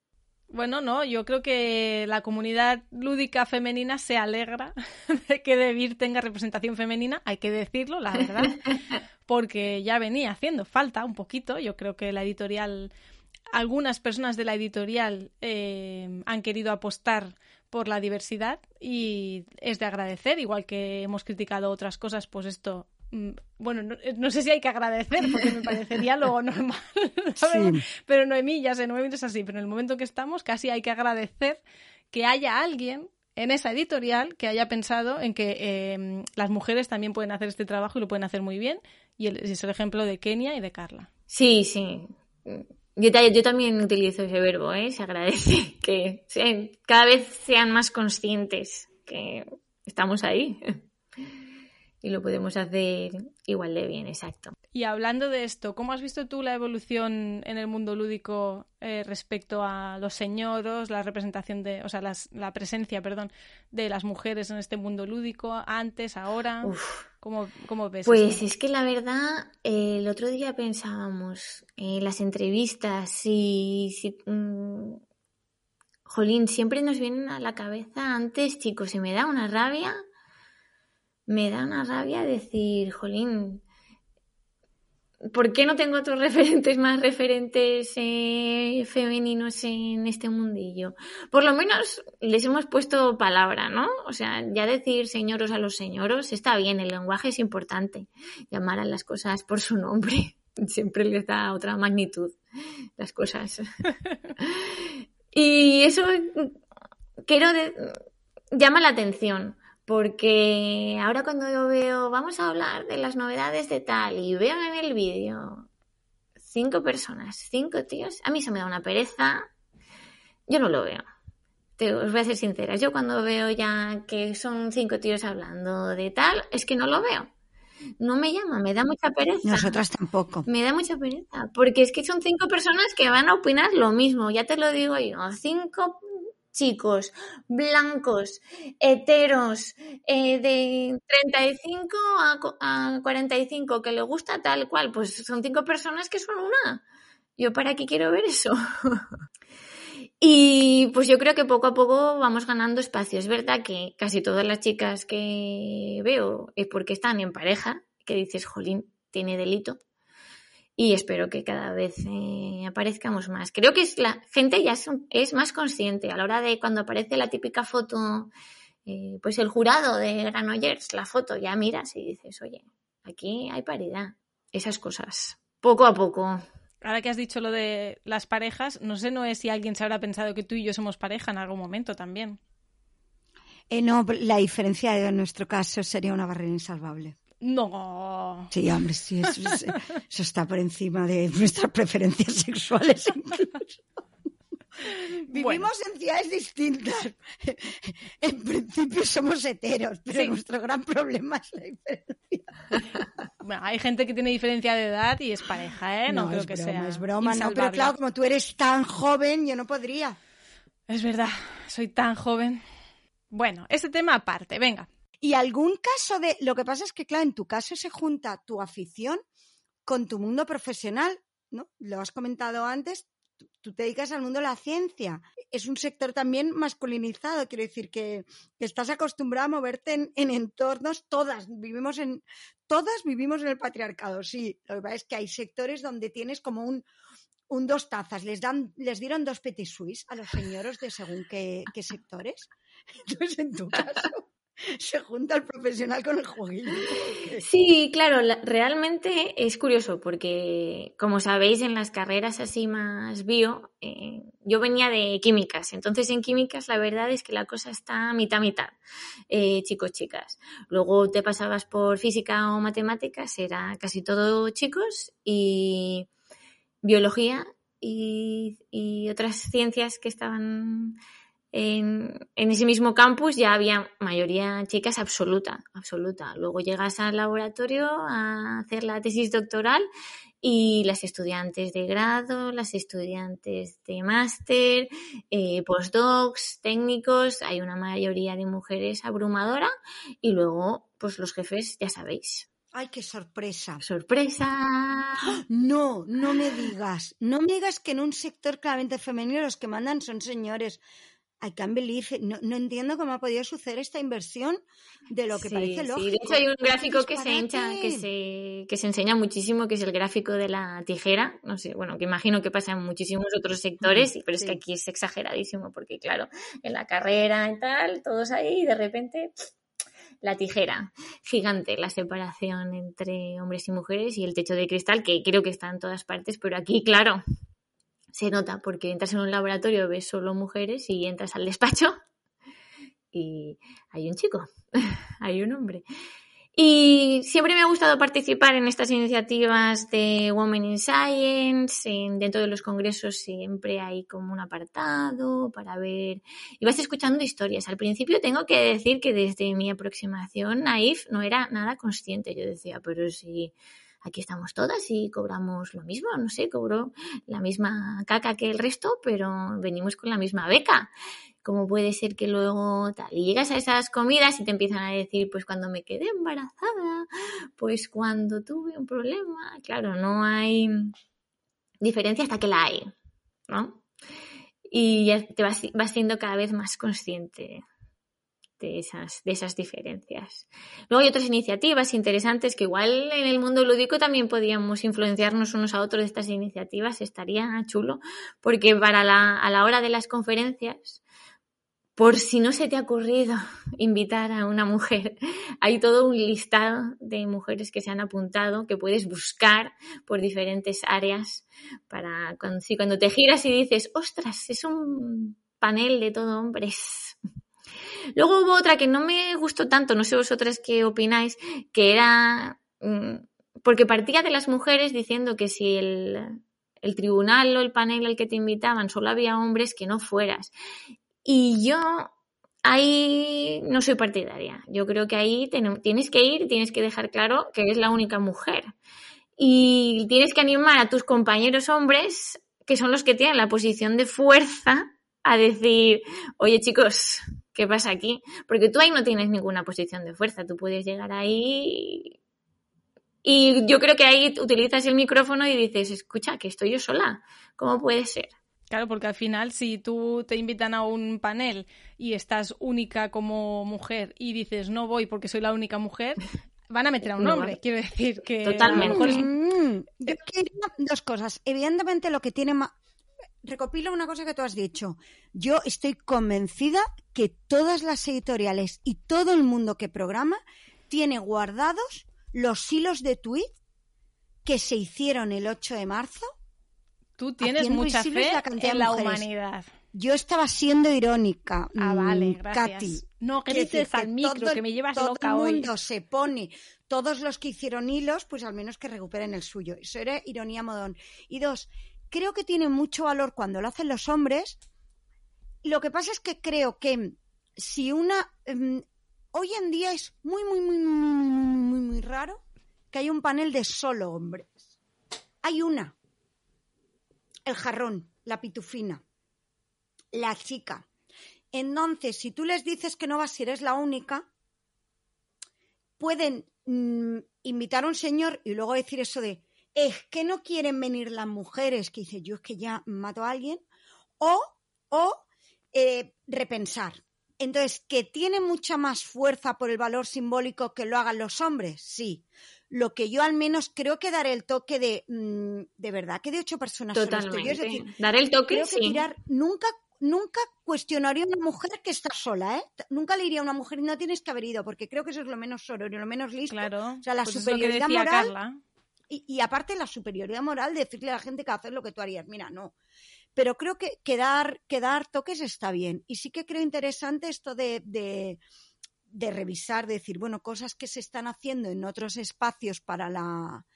Bueno, no, yo creo que la comunidad lúdica femenina se alegra *laughs* de que Debir tenga representación femenina, hay que decirlo, la verdad, *laughs* porque ya venía haciendo falta un poquito. Yo creo que la editorial, algunas personas de la editorial eh, han querido apostar por la diversidad y es de agradecer, igual que hemos criticado otras cosas, pues esto bueno, eh, no, sé si hay que agradecer porque me parecería *laughs* lo normal, *laughs* pero Noemí, ya sé, Noemí es así, pero en el momento que estamos casi hay que agradecer que haya alguien en esa editorial que haya pensado en que em, las mujeres también pueden hacer este trabajo y lo pueden hacer muy bien y es el ejemplo de Kenia y de Carla. Sí, sí. Yo, también utilizo ese verbo, ¿eh? se agradece *laughs* que cada vez sean más conscientes que estamos ahí y lo podemos hacer igual de bien, exacto. Y hablando de esto, ¿cómo has visto tú la evolución en el mundo lúdico eh, respecto a los señoros, la representación de, o sea, la presencia, perdón, de las mujeres en este mundo lúdico, antes, ahora? ¿Cómo, ¿Cómo, ves? Pues es que la verdad, el otro día pensábamos en las entrevistas y si, mm, Jolín, siempre nos vienen a la cabeza antes, chicos, y me da una rabia me da una rabia decir, jolín, ¿por qué no tengo otros *laughs* referentes más referentes eh, femeninos en este mundillo? Por lo menos les hemos puesto palabra, ¿no? O sea, ya decir señoros a los señoros está bien, el lenguaje es importante. Llamar a las cosas por su nombre *laughs* siempre les da otra magnitud las cosas. *laughs* y eso quiero llama la atención porque ahora cuando yo veo, vamos a hablar de las novedades de tal y veo en el vídeo cinco personas, cinco tíos, a mí se me da una pereza, yo no lo veo. Te, os voy a ser sincera, yo cuando veo ya que son cinco tíos hablando de tal, es que no lo veo. No me llama, me da mucha pereza. Nosotras tampoco. Me da mucha pereza, porque es que son cinco personas que van a opinar lo mismo, ya te lo digo yo, cinco chicos blancos, heteros, eh, de 35 a, 45, que le gusta tal cual, pues son cinco personas que son una. ¿Yo para qué quiero ver eso? *laughs* y pues yo creo que poco a poco vamos ganando espacio. Es verdad que casi todas las chicas que veo es porque están en pareja, que dices, jolín, tiene delito y espero que cada vez eh, aparezcamos más. Creo que es la gente ya es, más consciente a la hora de cuando aparece la típica foto, eh, pues el jurado de Granollers, la foto, ya miras y dices, oye, aquí hay paridad. Esas cosas. Poco a poco. Ahora que has dicho lo de las parejas, no sé, no es si alguien se habrá pensado que tú y yo somos pareja en algún momento también. Eh, no, la diferencia de nuestro caso sería una barrera insalvable. No. Sí, hombre, sí, eso, está por encima de nuestras preferencias sexuales *laughs* incluso. Vivimos en ciudades distintas. En principio somos heteros, pero nuestro gran problema es la diferencia. Bueno, hay gente que tiene diferencia de edad y es pareja, ¿eh? No, creo que sea. Es broma, no, pero claro, como tú eres tan joven, yo no podría. Es verdad, soy tan joven. Bueno, ese tema aparte, venga. Y algún caso de... Lo que pasa es que, claro, en tu caso se junta tu afición con tu mundo profesional, ¿no? Lo has comentado antes, tú te dedicas al mundo de la ciencia. Es un sector también masculinizado, quiero decir que, estás acostumbrado a moverte en, en, entornos, todas vivimos en, todas vivimos en el patriarcado, sí. Lo que pasa es que hay sectores donde tienes como un, un dos tazas, les dan, les dieron dos petit suisse a los señores de según qué, qué sectores. *laughs* Entonces, en tu caso. *laughs* se junta el profesional con el jueguillo. Sí, claro, realmente es curioso porque, como sabéis, en las carreras así más bio, eh, yo venía de químicas, entonces en químicas la verdad es que la cosa está mitad mitad, eh, chicos, chicas. Luego te pasabas por física o matemáticas, era casi todo chicos y biología y otras ciencias que estaban en, ese mismo campus ya había mayoría chicas absoluta, absoluta. Luego llegas al laboratorio a hacer la tesis doctoral y las estudiantes de grado, las estudiantes de máster, eh, postdocs, técnicos, hay una mayoría de mujeres abrumadora y luego pues los jefes ya sabéis. ¡Ay, qué sorpresa! ¡Sorpresa! No, no me digas. No me digas que en un sector claramente femenino los que mandan son señores. I can't believe No, no, entiendo cómo ha podido suceder esta inversión de lo que parece lógico. Sí, de hecho hay un gráfico que se, que, se, que se enseña muchísimo, que es el gráfico de la tijera. No sé, bueno, que imagino que pasa en muchísimos otros sectores, pero es que aquí es exageradísimo, porque claro, en la carrera y tal, todos ahí, y de repente la tijera, gigante la separación entre hombres y mujeres y el techo de cristal, que creo que está en todas partes, pero aquí, claro, se nota porque entras en un laboratorio, ves solo mujeres y entras al despacho *laughs* y hay un chico, *laughs* hay un hombre. Y siempre me ha gustado participar en estas iniciativas de Women in Science. dentro de los congresos siempre hay como un apartado para ver. Y vas escuchando historias. Al principio tengo que decir que desde mi aproximación, Naif, no era nada consciente. Yo decía, pero si aquí estamos todas y cobramos lo mismo, no sé, cobro la misma caca que el resto, pero venimos con la misma beca. ¿Cómo puede ser que luego tal? Y llegas a esas comidas y te empiezan a decir, pues cuando me quedé embarazada, pues cuando tuve un problema, claro, no hay diferencia hasta que la hay, ¿no? Y ya te vas, vas siendo cada vez más consciente de esas, de esas diferencias. Luego hay otras iniciativas interesantes que igual en el mundo lúdico también podríamos influenciarnos unos a otros de estas iniciativas, estaría chulo, porque para la, a la hora de las conferencias, por si no se te ha ocurrido *laughs* invitar a una mujer, *laughs* hay todo un listado de mujeres que se han apuntado que puedes buscar por diferentes áreas para cuando, si cuando te giras y dices, ostras, es un panel de todo hombres Luego hubo otra que no me gustó tanto, no sé vosotras qué opináis, que era mm, porque partía de las mujeres diciendo que si el, el tribunal o el panel al que te invitaban solo había hombres, que no fueras. Y yo ahí no soy partidaria. Yo creo que ahí tienes que ir, tienes que dejar claro que eres la única mujer. Y tienes que animar a tus compañeros hombres, que son los que tienen la posición de fuerza, a decir, oye chicos, ¿qué pasa aquí? Porque tú ahí no tienes ninguna posición de fuerza, tú puedes llegar ahí y yo creo que ahí utilizas el micrófono y dices, escucha, que estoy yo sola, ¿cómo puede ser? Claro, porque al final si tú te invitan a un panel y estás única como mujer y dices no voy porque soy la única mujer, *laughs* van a meter a un hombre. Quiero decir que... Totalmente. Mm, dos cosas. Evidentemente lo que tiene más recopilo una cosa que tú has dicho. Yo estoy convencida que todas las editoriales y todo el mundo que programa tiene guardados los hilos de tweet que se hicieron el 8 de marzo. Tú tienes mucha fe en la humanidad. Yo estaba siendo irónica. Ah, vale, mm, gracias. No grites al micro, que me llevas todo loca el mundo se pone, todos los que hicieron hilos, pues al menos que recuperen el suyo. Eso era ironía modón. Y dos, creo que tiene mucho valor cuando lo hacen los hombres. Lo que pasa es que creo que si una... Em, hoy en día es muy, muy, muy, muy, muy, muy raro que haya un panel de solo hombres. Hay una. El jarrón, la pitufina, la chica. Entonces, si tú les dices que no vas si eres la única, pueden mm, invitar a un señor y luego decir eso de, es que no quieren venir las mujeres, que dice, yo es que ya mato a alguien, o, o eh, repensar. Entonces, ¿que tiene mucha más fuerza por el valor simbólico que lo hagan los hombres? Sí. Lo que yo al menos creo que daré el toque de, mm, de verdad, que de ocho personas solo estoy yo. Es decir, Dar el toque, creo que sí. tirar, nunca, nunca cuestionaría a una mujer que está sola, ¿eh? Nunca le diría a una mujer, no tienes que haber ido, porque creo que eso es lo menos sororio, lo menos listo. Claro. O sea, la pues superioridad moral y, y aparte la superioridad moral de decirle a la gente que hacer lo que tú harías. Mira, no. Pero creo que, que, dar, que dar toques está bien. Y sí que creo interesante esto de, revisar, de decir, bueno, cosas que se están haciendo en otros espacios para la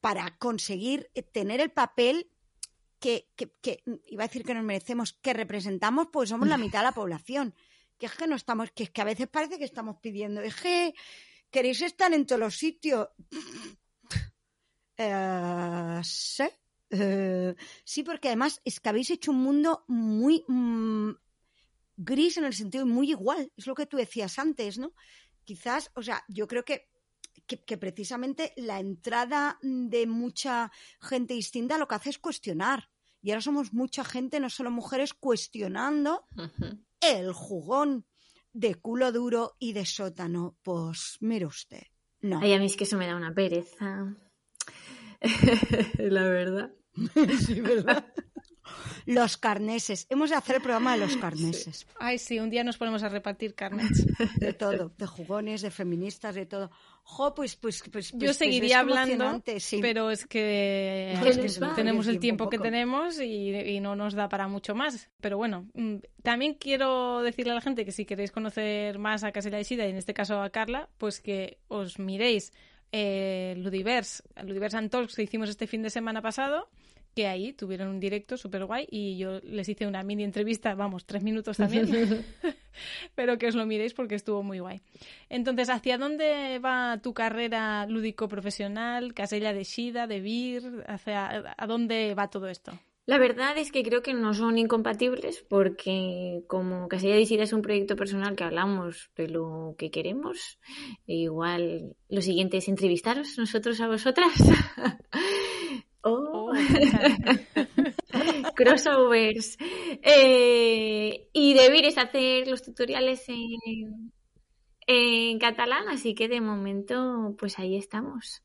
para conseguir eh, tener el papel que, que iba a decir que nos merecemos, que representamos, pues somos la mitad de la población. Que es que no estamos, que es que a veces parece que estamos pidiendo, es que queréis estar en todos los sitios. *laughs* Eh, sí. Eh, sí, porque además es que habéis hecho un mundo muy mm, gris en el sentido muy igual. Es lo que tú decías antes, ¿no? Quizás, o sea, yo creo que, que, que precisamente la entrada de mucha gente distinta lo que hace es cuestionar. Y ahora somos mucha gente, no solo mujeres, cuestionando el jugón de culo duro y de sótano. Pues mire usted. No. Ay, a mí es que eso me da una pereza. *laughs* La verdad. *laughs* Sí, ¿verdad? *laughs* Los carneses. Hemos de hacer el programa de los carneses. Ay, sí, un día nos ponemos a repartir carnets. *laughs* De todo. De jugones, de feministas, de todo. Jo, pues, pues, pues, Yo pues- pues seguiría es hablando, sí. pero es que No, es que tenemos el el tiempo tiempo que tenemos y, y no nos da para mucho más. Pero bueno, mm, también quiero decirle a la gente que si queréis conocer más a Casella de Sida y en este caso a Carla, pues que os miréis eh, Ludiverse, Ludiverse and Talks que hicimos este fin de semana pasado, que ahí tuvieron un directo súper guay y yo les hice una mini entrevista, vamos, tres minutos también, *laughs* *laughs* pero que os lo miréis porque estuvo muy guay. Entonces, ¿hacia dónde va tu carrera lúdico-profesional, Casella de Shida, de Vir? ¿Hacia, ¿A dónde va todo esto? La verdad es que creo que no son incompatibles porque como Casilla de es un proyecto personal que hablamos de lo que queremos, igual lo siguiente es entrevistaros nosotros a vosotras. *laughs* Oh, Oh, *laughs* crossovers. Eh, y Debir es hacer los tutoriales en, en catalán, así que de momento pues ahí estamos.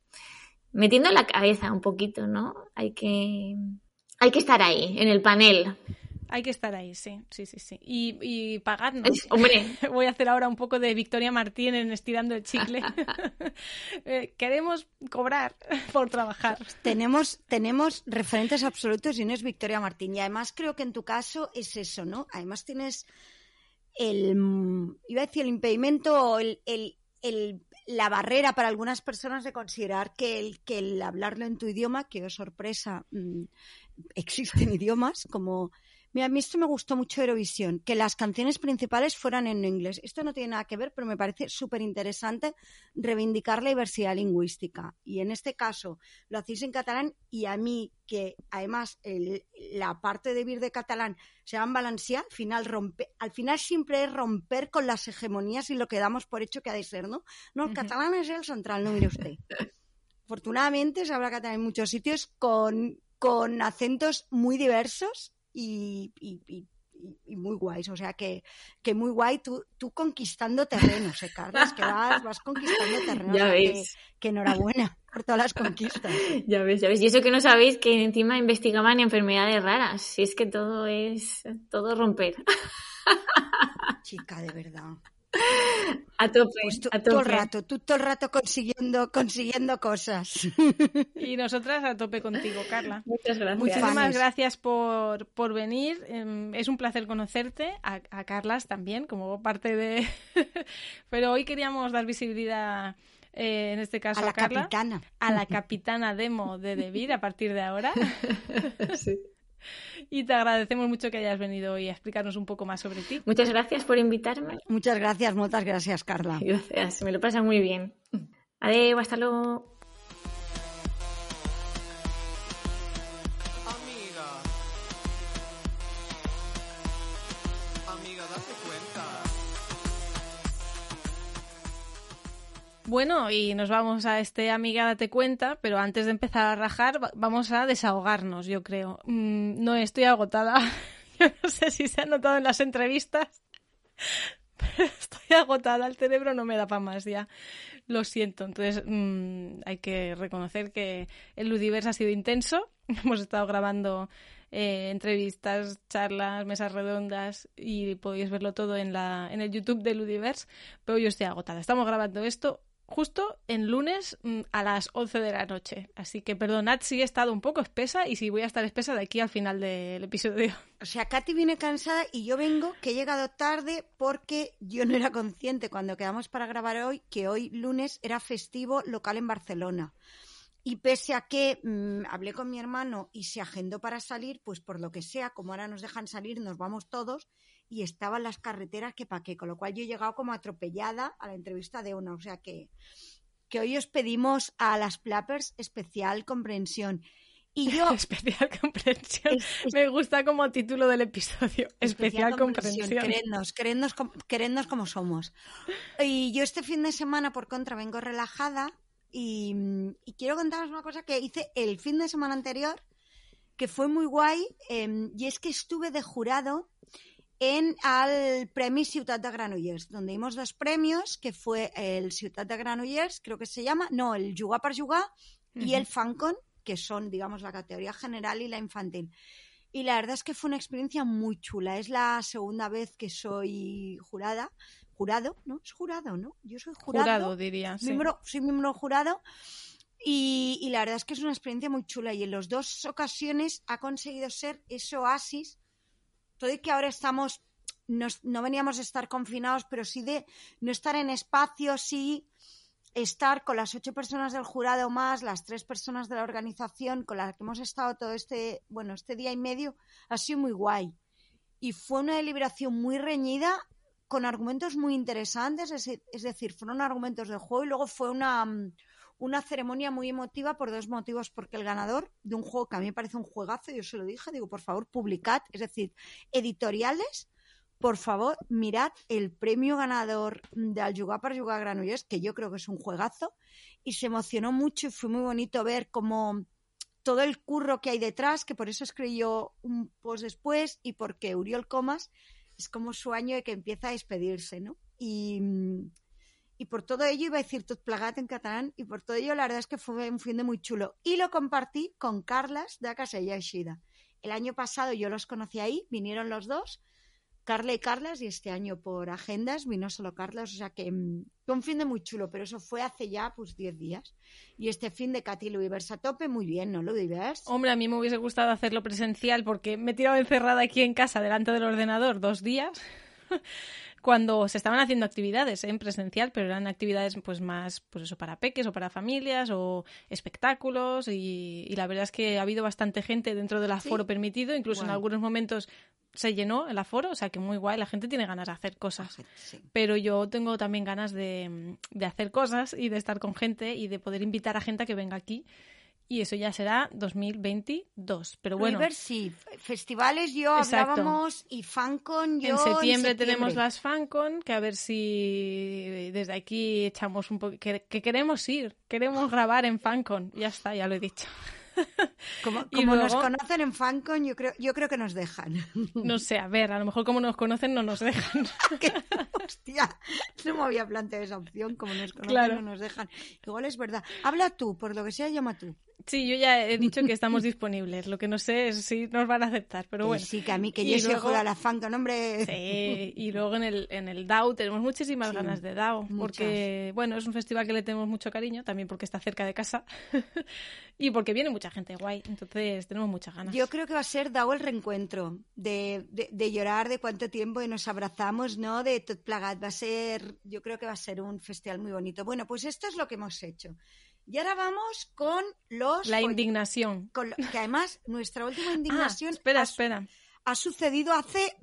Metiendo la cabeza un poquito, ¿no? Hay que, hay que estar ahí, en el panel. Hay que estar ahí, sí, sí, sí, sí. Y, y pagadnos. *laughs* Es- hombre, *laughs* Voy a hacer ahora un poco de Victoria Martín en Estirando el Chicle. *laughs* Eh, Queremos cobrar por trabajar. Tenemos, tenemos referentes absolutos y no es Victoria Martín. Y además creo que en tu caso es eso, ¿no? Además tienes el, iba a decir el impedimento o el, el- el- la barrera para algunas personas de considerar que el, que el hablarlo en tu idioma, que oh sorpresa, mm, existen *laughs* idiomas como... Mira, a mí esto me gustó mucho Eurovisión, que las canciones principales fueran en inglés. Esto no tiene nada que ver, pero me parece súper interesante reivindicar la diversidad lingüística. Y en este caso lo hacéis en catalán y a mí, que además el- la parte de vir de catalán se va en valencià, al final, rompe, al final siempre es romper con las hegemonías y lo que damos por hecho que ha de ser, ¿no? No, el catalán es el central, no mire usted. Afortunadamente se habla catalán en muchos sitios con, con acentos muy diversos y, y- y- y- muy guays. O sea que, que muy guay tú, tú conquistando terrenos, ¿eh, Carlos? Que vas, vas conquistando terrenos. *laughs* ya sea que- que enhorabuena por todas las conquistas. *laughs* ya ves, ya ves. Y eso que no sabéis que encima investigaban enfermedades raras. Si es que todo es, todo romper. *laughs* Chica, de verdad. *laughs* A tope, Pues tú, a todo el rato, tú todo el rato consiguiendo, consiguiendo cosas. Y nosotras a tope contigo, Carla. Muchas gracias. Muchísimas Fanes. gracias por, por venir. Em, Es un placer conocerte, a, a Carlas también, como parte de... *laughs* Pero hoy queríamos dar visibilidad, eh, en este caso A a, la Carla, capitana. a la capitana demo de Debir a partir de ahora. *laughs* Sí. Y te agradecemos mucho que hayas venido hoy a explicarnos un poco más sobre ti. Muchas gracias por invitarme. Muchas gracias, muchas gracias, Carla. Gracias, me lo pasa muy bien. Adiós, hasta luego. Bueno, y nos vamos a este Amiga Date Cuenta, pero antes de empezar a rajar, vamos a desahogarnos, yo creo. Mm, no estoy agotada. *laughs* Yo no sé si se ha notado en las entrevistas, *laughs* pero estoy agotada. El cerebro no me da para más ya. Lo siento. Entonces, mm, hay que reconocer que el Ludiverse ha sido intenso. *laughs* Hemos estado grabando eh, entrevistas, charlas, mesas redondas y podéis verlo todo en, la, en el YouTube de Ludiverse, pero yo estoy agotada. Estamos grabando esto justo en lunes mm, a las 11 de la noche. Así que perdonad si he estado un poco espesa y si voy a estar espesa de aquí al final del episodio. O sea, Katy viene cansada y yo vengo que he llegado tarde porque yo no era consciente cuando quedamos para grabar hoy que hoy lunes era festivo local en Barcelona. Y pese a que mm, hablé con mi hermano y se agendó para salir, pues por lo que sea, como ahora nos dejan salir, nos vamos todos y estaban las carreteras que pa' qué, con lo cual yo he llegado como atropellada a la entrevista de una, o sea que, que hoy os pedimos a las Plappers especial comprensión. Y yo... *laughs* Especial comprensión. Me gusta como título del episodio. Especial, comprensión. Querednos, querednos, como somos. Y yo este fin de semana, por contra, vengo relajada y, y quiero contaros una cosa que hice el fin de semana anterior que fue muy guay em, y es que estuve de jurado en al Premi Ciutat de Granollers, donde dimos dos premios, que fue el Ciutat de Granollers, creo que se llama, no, el Jugar per Jugar y el Fancon, que son, digamos, la categoría general y la infantil. Y la verdad es que fue una experiencia muy chula. Es la segunda vez que soy jurada. Jurado, ¿no? Es jurado, ¿no? Yo soy jurado. Jurado, diría. Miembro, Soy miembro jurado. Y, y, la verdad es que es una experiencia muy chula. Y en las dos ocasiones ha conseguido ser ese oasis todo y que ahora estamos, no, veníamos de estar confinados, pero sí de no estar en espacios, y estar con las ocho personas del jurado más, las tres personas de la organización con las que hemos estado todo este, bueno, este día y medio, ha sido muy guay. Y fue una deliberación muy reñida, con argumentos muy interesantes, es decir, fueron argumentos del juego y luego fue una, una ceremonia muy emotiva por dos motivos, porque el ganador de un juego que a mí me parece un juegazo, yo se lo dije, digo, por favor, publicad, es decir, editoriales, por favor, mirad el premio ganador de Al Jugar para Jugar Granollers, que yo creo que es un juegazo, y se emocionó mucho y fue muy bonito ver cómo todo el curro que hay detrás, que por eso escribió un post después y porque Uriol Comas es como su año de que empieza a despedirse, ¿no? Y y por todo ello iba a decir tot plagat en catalán y por todo ello la verdad es que fue un fin de muy chulo y lo compartí con Carlas de Casella Shida. El año pasado yo los conocí ahí, vinieron los dos, Carla y Carlas, y este año por agendas vino solo Carlas, o sea que mm, fue un fin de muy chulo, pero eso fue hace ya pues 10 días. Y este fin de Katy a tope, muy bien, ¿no, Luivers? Hombre, a mí me hubiese gustado hacerlo presencial porque me he tirado encerrada aquí en casa delante del ordenador dos días. Cuando se estaban haciendo actividades en presencial, pero eran actividades pues más pues eso para peques o para familias o espectáculos y, la verdad es que ha habido bastante gente dentro del aforo permitido, incluso en algunos momentos se llenó el aforo, o sea que muy guay, la gente tiene ganas de hacer cosas. Pero yo tengo también ganas de, de hacer cosas y de estar con gente y de poder invitar a gente a que venga aquí y eso ya será 2022. Pero bueno. ver sí, festivales yo hablábamos y FanCon yo. En septiembre, tenemos las FanCon, que a ver si desde aquí echamos un poco. Que, queremos ir, queremos grabar en FanCon. Ya está, ya lo he dicho. *laughs* Como, como nos conocen en FanCon, yo creo, yo creo que nos dejan. *laughs* No sé, a ver, a lo mejor como nos conocen no nos dejan. *laughs* Hostia, no me había planteado esa opción, como nos conocen no nos dejan. Igual es verdad. Habla tú, por lo que sea, llama tú. Sí, yo ya he dicho que estamos *laughs* disponibles. Lo que no sé es si nos van a aceptar, pero bueno. Sí, que a mí que yo soy a la fanca, hombre. Sí, y luego en el, en el DAO tenemos muchísimas ganas de DAO, porque, bueno, es un festival que le tenemos mucho cariño, también porque está cerca de casa *laughs* y porque viene mucha gente guay, entonces tenemos muchas ganas. Yo creo que va a ser DAO el reencuentro, de, de, llorar de cuánto tiempo y nos abrazamos, ¿no? De tot plagat. Va a ser, yo creo que va a ser un festival muy bonito. Bueno, pues esto es lo que hemos hecho. Y ahora vamos con los... La indignación. que además nuestra última *laughs* ah, indignación... espera, ha, espera. Ha sucedido hace...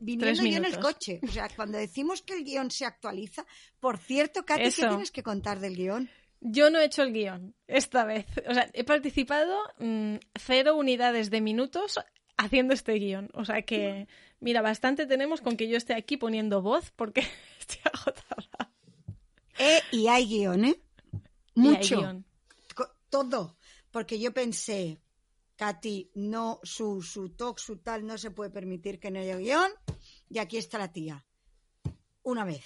Viniendo yo en el coche. O sea, cuando decimos que el guion se actualiza... Por cierto, Katy, ¿qué tienes que contar del guion? Yo no he hecho el guion esta vez. O sea, he participado mm, cero unidades de minutos haciendo este guion. O sea que, mira, bastante tenemos con que yo esté aquí poniendo voz porque *laughs* estoy agotada. Eh, y hay guion, ¿eh? Mucho. Todo. Porque yo pensé, Katy, no, su, su talk, su tal, no se puede permitir que no haya guion. Y aquí está la tía. Una vez.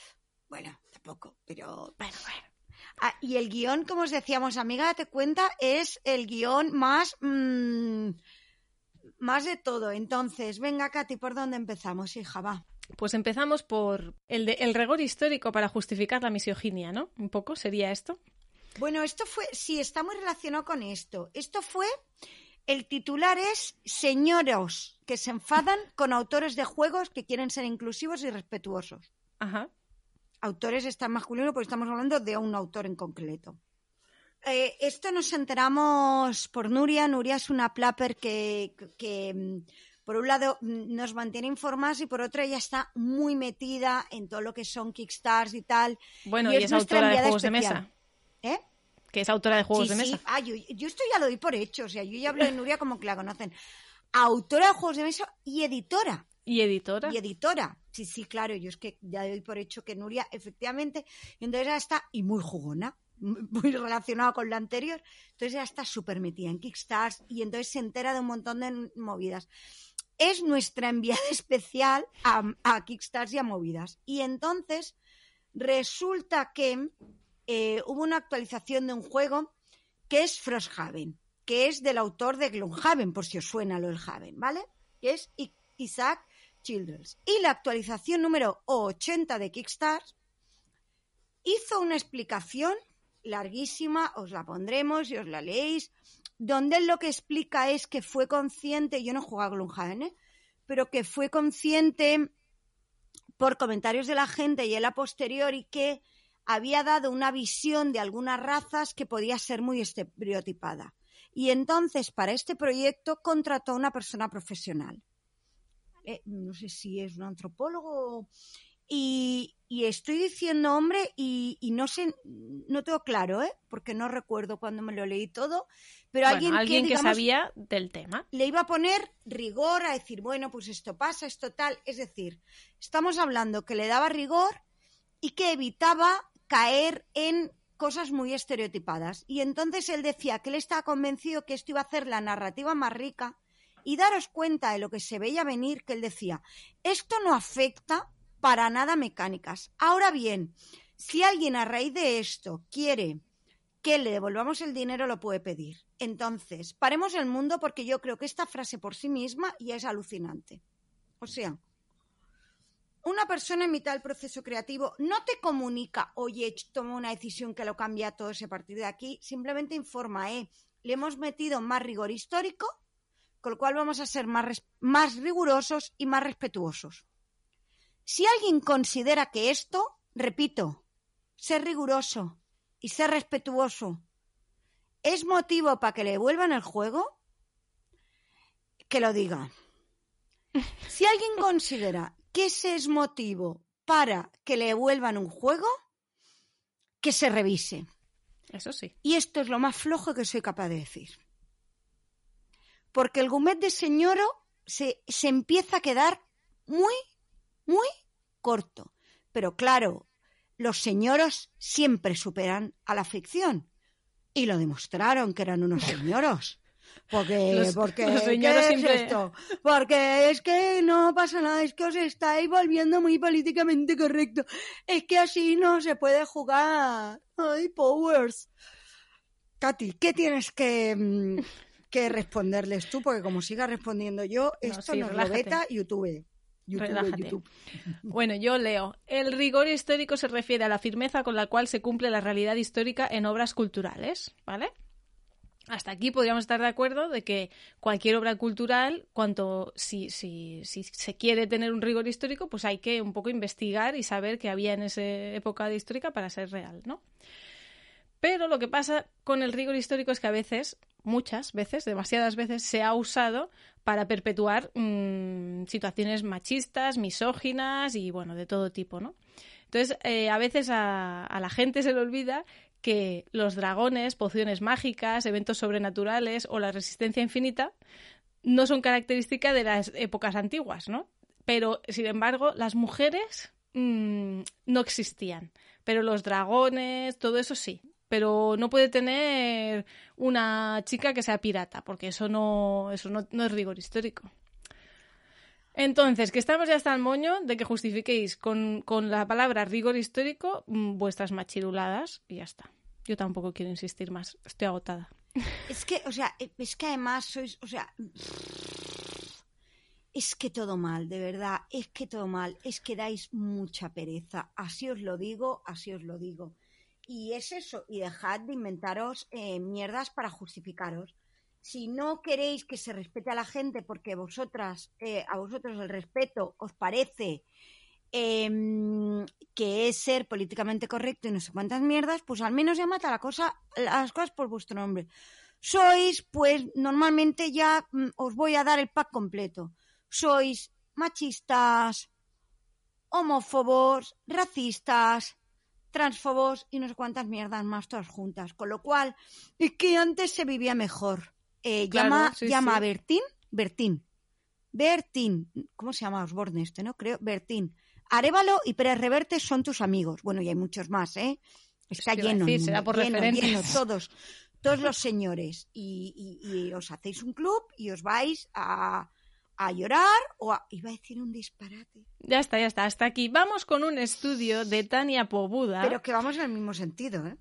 Bueno, tampoco, pero Bueno, bueno. Ah, y el guion, como os decíamos, amiga, date cuenta, es el guion más. mm, más de todo. Entonces, venga, Katy, ¿por dónde empezamos, hija? Va. Pues empezamos por el, de, el rigor histórico para justificar la misoginia, ¿no? Un poco sería esto. Bueno, esto fue. Sí, está muy relacionado con esto. Esto fue. El titular es Señoros que se enfadan con autores de juegos que quieren ser inclusivos y respetuosos. Ajá. Autores está en masculino porque estamos hablando de un autor en concreto. Eh, esto nos enteramos por Nuria. Nuria es una plapper que, que, mm, por un lado, mm, nos mantiene informadas y por otro, ella está muy metida en todo lo que son Kickstarts y tal. Bueno, Y y, es es, autora de juegos de especial. mesa. ¿Eh? Que es autora de juegos sí, de sí. mesa. Ah, yo, yo esto ya lo doy por hecho. O sea, yo ya hablo de Nuria como que la conocen. Autora de juegos de mesa y editora. Y editora. Y editora. Sí, sí, claro. Yo es que ya doy por hecho que Nuria, efectivamente, entonces ya está, y muy jugona, muy relacionada con la anterior. Entonces ya está súper metida en Kickstarts y entonces se entera de un montón de movidas. Es nuestra enviada *laughs* especial a, a Kickstarts y a movidas. Y entonces resulta que eh, hubo una actualización de un juego que es Frosthaven, que es del autor de Gloomhaven, por si os suena lo del Haven, ¿vale? Que es Isaac Childress. Y la actualización número 80 de Kickstarter hizo una explicación larguísima, os la pondremos y os la leéis, donde él lo que explica es que fue consciente, yo no he jugado a Gloomhaven, ¿eh? pero que fue consciente por comentarios de la gente y él a posteriori que había dado una visión de algunas razas que podía ser muy estereotipada. Y entonces, para este proyecto, contrató a una persona profesional. Eh, no sé si es un antropólogo. Y, y estoy diciendo hombre y, y no sé, no tengo claro, ¿eh? porque no recuerdo cuando me lo leí todo, pero Bueno, alguien, alguien que, sabía del tema. le iba a poner rigor a decir, bueno, pues esto pasa, esto tal. Es decir, estamos hablando que le daba rigor y que evitaba caer en cosas muy estereotipadas. Y entonces él decía que él estaba convencido que esto iba a hacer la narrativa más rica y daros cuenta de lo que se veía venir, que él decía, esto no afecta para nada mecánicas. Ahora bien, si alguien a raíz de esto quiere que le devolvamos el dinero, lo puede pedir. Entonces, paremos el mundo porque yo creo que esta frase por sí misma ya es alucinante. O sea, una persona en mitad del proceso creativo no te comunica, oye, toma una decisión que lo cambia todo ese partir de aquí, simplemente informa, eh, le hemos metido más rigor histórico, con lo cual vamos a ser más, más rigurosos y más respetuosos. Si alguien considera que esto, repito, ser riguroso y ser respetuoso es motivo para que le devuelvan el juego, que lo diga. Si alguien considera que ese es motivo para que le devuelvan un juego, que se revise. Eso sí. Y esto es lo más flojo que soy capaz de decir. Porque el gourmet de señoro se, se empieza a quedar muy, muy corto. Pero claro, los señoros siempre superan a la ficción. Y lo demostraron que eran unos señoros. Porque, Los- porque los ¿qué es esto? Porque es que no pasa nada, es que os estáis volviendo muy políticamente correcto. Es que así no se puede jugar. Ay, Powers. Katy, ¿qué tienes que, mm, que responderles tú? Porque como siga respondiendo yo, No, esto sí, nos lo relájate. veta YouTube. YouTube. Bueno, yo leo. El rigor histórico se refiere a la firmeza con la cual se cumple la realidad histórica en obras culturales, ¿vale? Hasta aquí podríamos estar de acuerdo de que cualquier obra cultural, cuanto si, si, si se quiere tener un rigor histórico, pues hay que un poco investigar y saber qué había en esa época histórica para ser real, ¿no? Pero lo que pasa con el rigor histórico es que a veces, muchas veces, demasiadas veces, se ha usado para perpetuar mm, situaciones machistas, misóginas y, bueno, de todo tipo, ¿no? Entonces, eh, a veces a, a la gente se le olvida que los dragones, pociones mágicas, eventos sobrenaturales o la resistencia infinita no son característica de las épocas antiguas, ¿no? Pero, sin embargo, las mujeres mm, no existían. Pero los dragones, todo eso sí. Pero no puede tener una chica que sea pirata, porque eso no, eso no, no es rigor histórico. Entonces, que estamos ya hasta el moño de que justifiquéis con, con la palabra rigor histórico mm, vuestras machiruladas y ya está. Yo tampoco quiero insistir más, estoy agotada. Es que, o sea, es que además sois, o sea, es que todo mal, de verdad, es que todo mal, es que dais mucha pereza, así os lo digo, así os lo digo. Y es eso, y dejad de inventaros eh, mierdas para justificaros. Si no queréis que se respete a la gente porque vosotras, eh, a vosotros el respeto os parece em, que es ser políticamente correcto y no sé cuántas mierdas, pues al menos llamad a la cosa, las cosas por vuestro nombre. Sois, pues normalmente ya mm, os voy a dar el pack completo sois machistas, homófobos, racistas, transfobos y no sé cuántas mierdas más todas juntas. Con lo cual, es que antes se vivía mejor. Eh, llama llama a Bertín, Bertín, Bertín, ¿cómo se llama Osborne este, no? Creo, Bertín. Arevalo y Pérez Reverte son tus amigos. Bueno, y hay muchos más, ¿eh? Está lleno, será por lleno, lleno, *laughs* todos, todos los señores. y os hacéis un club y os vais a, a llorar o a... iba a decir un disparate. Ya está, ya está, hasta aquí. Vamos con un estudio de Tania Pobuda. Pero que vamos en el mismo sentido, ¿eh?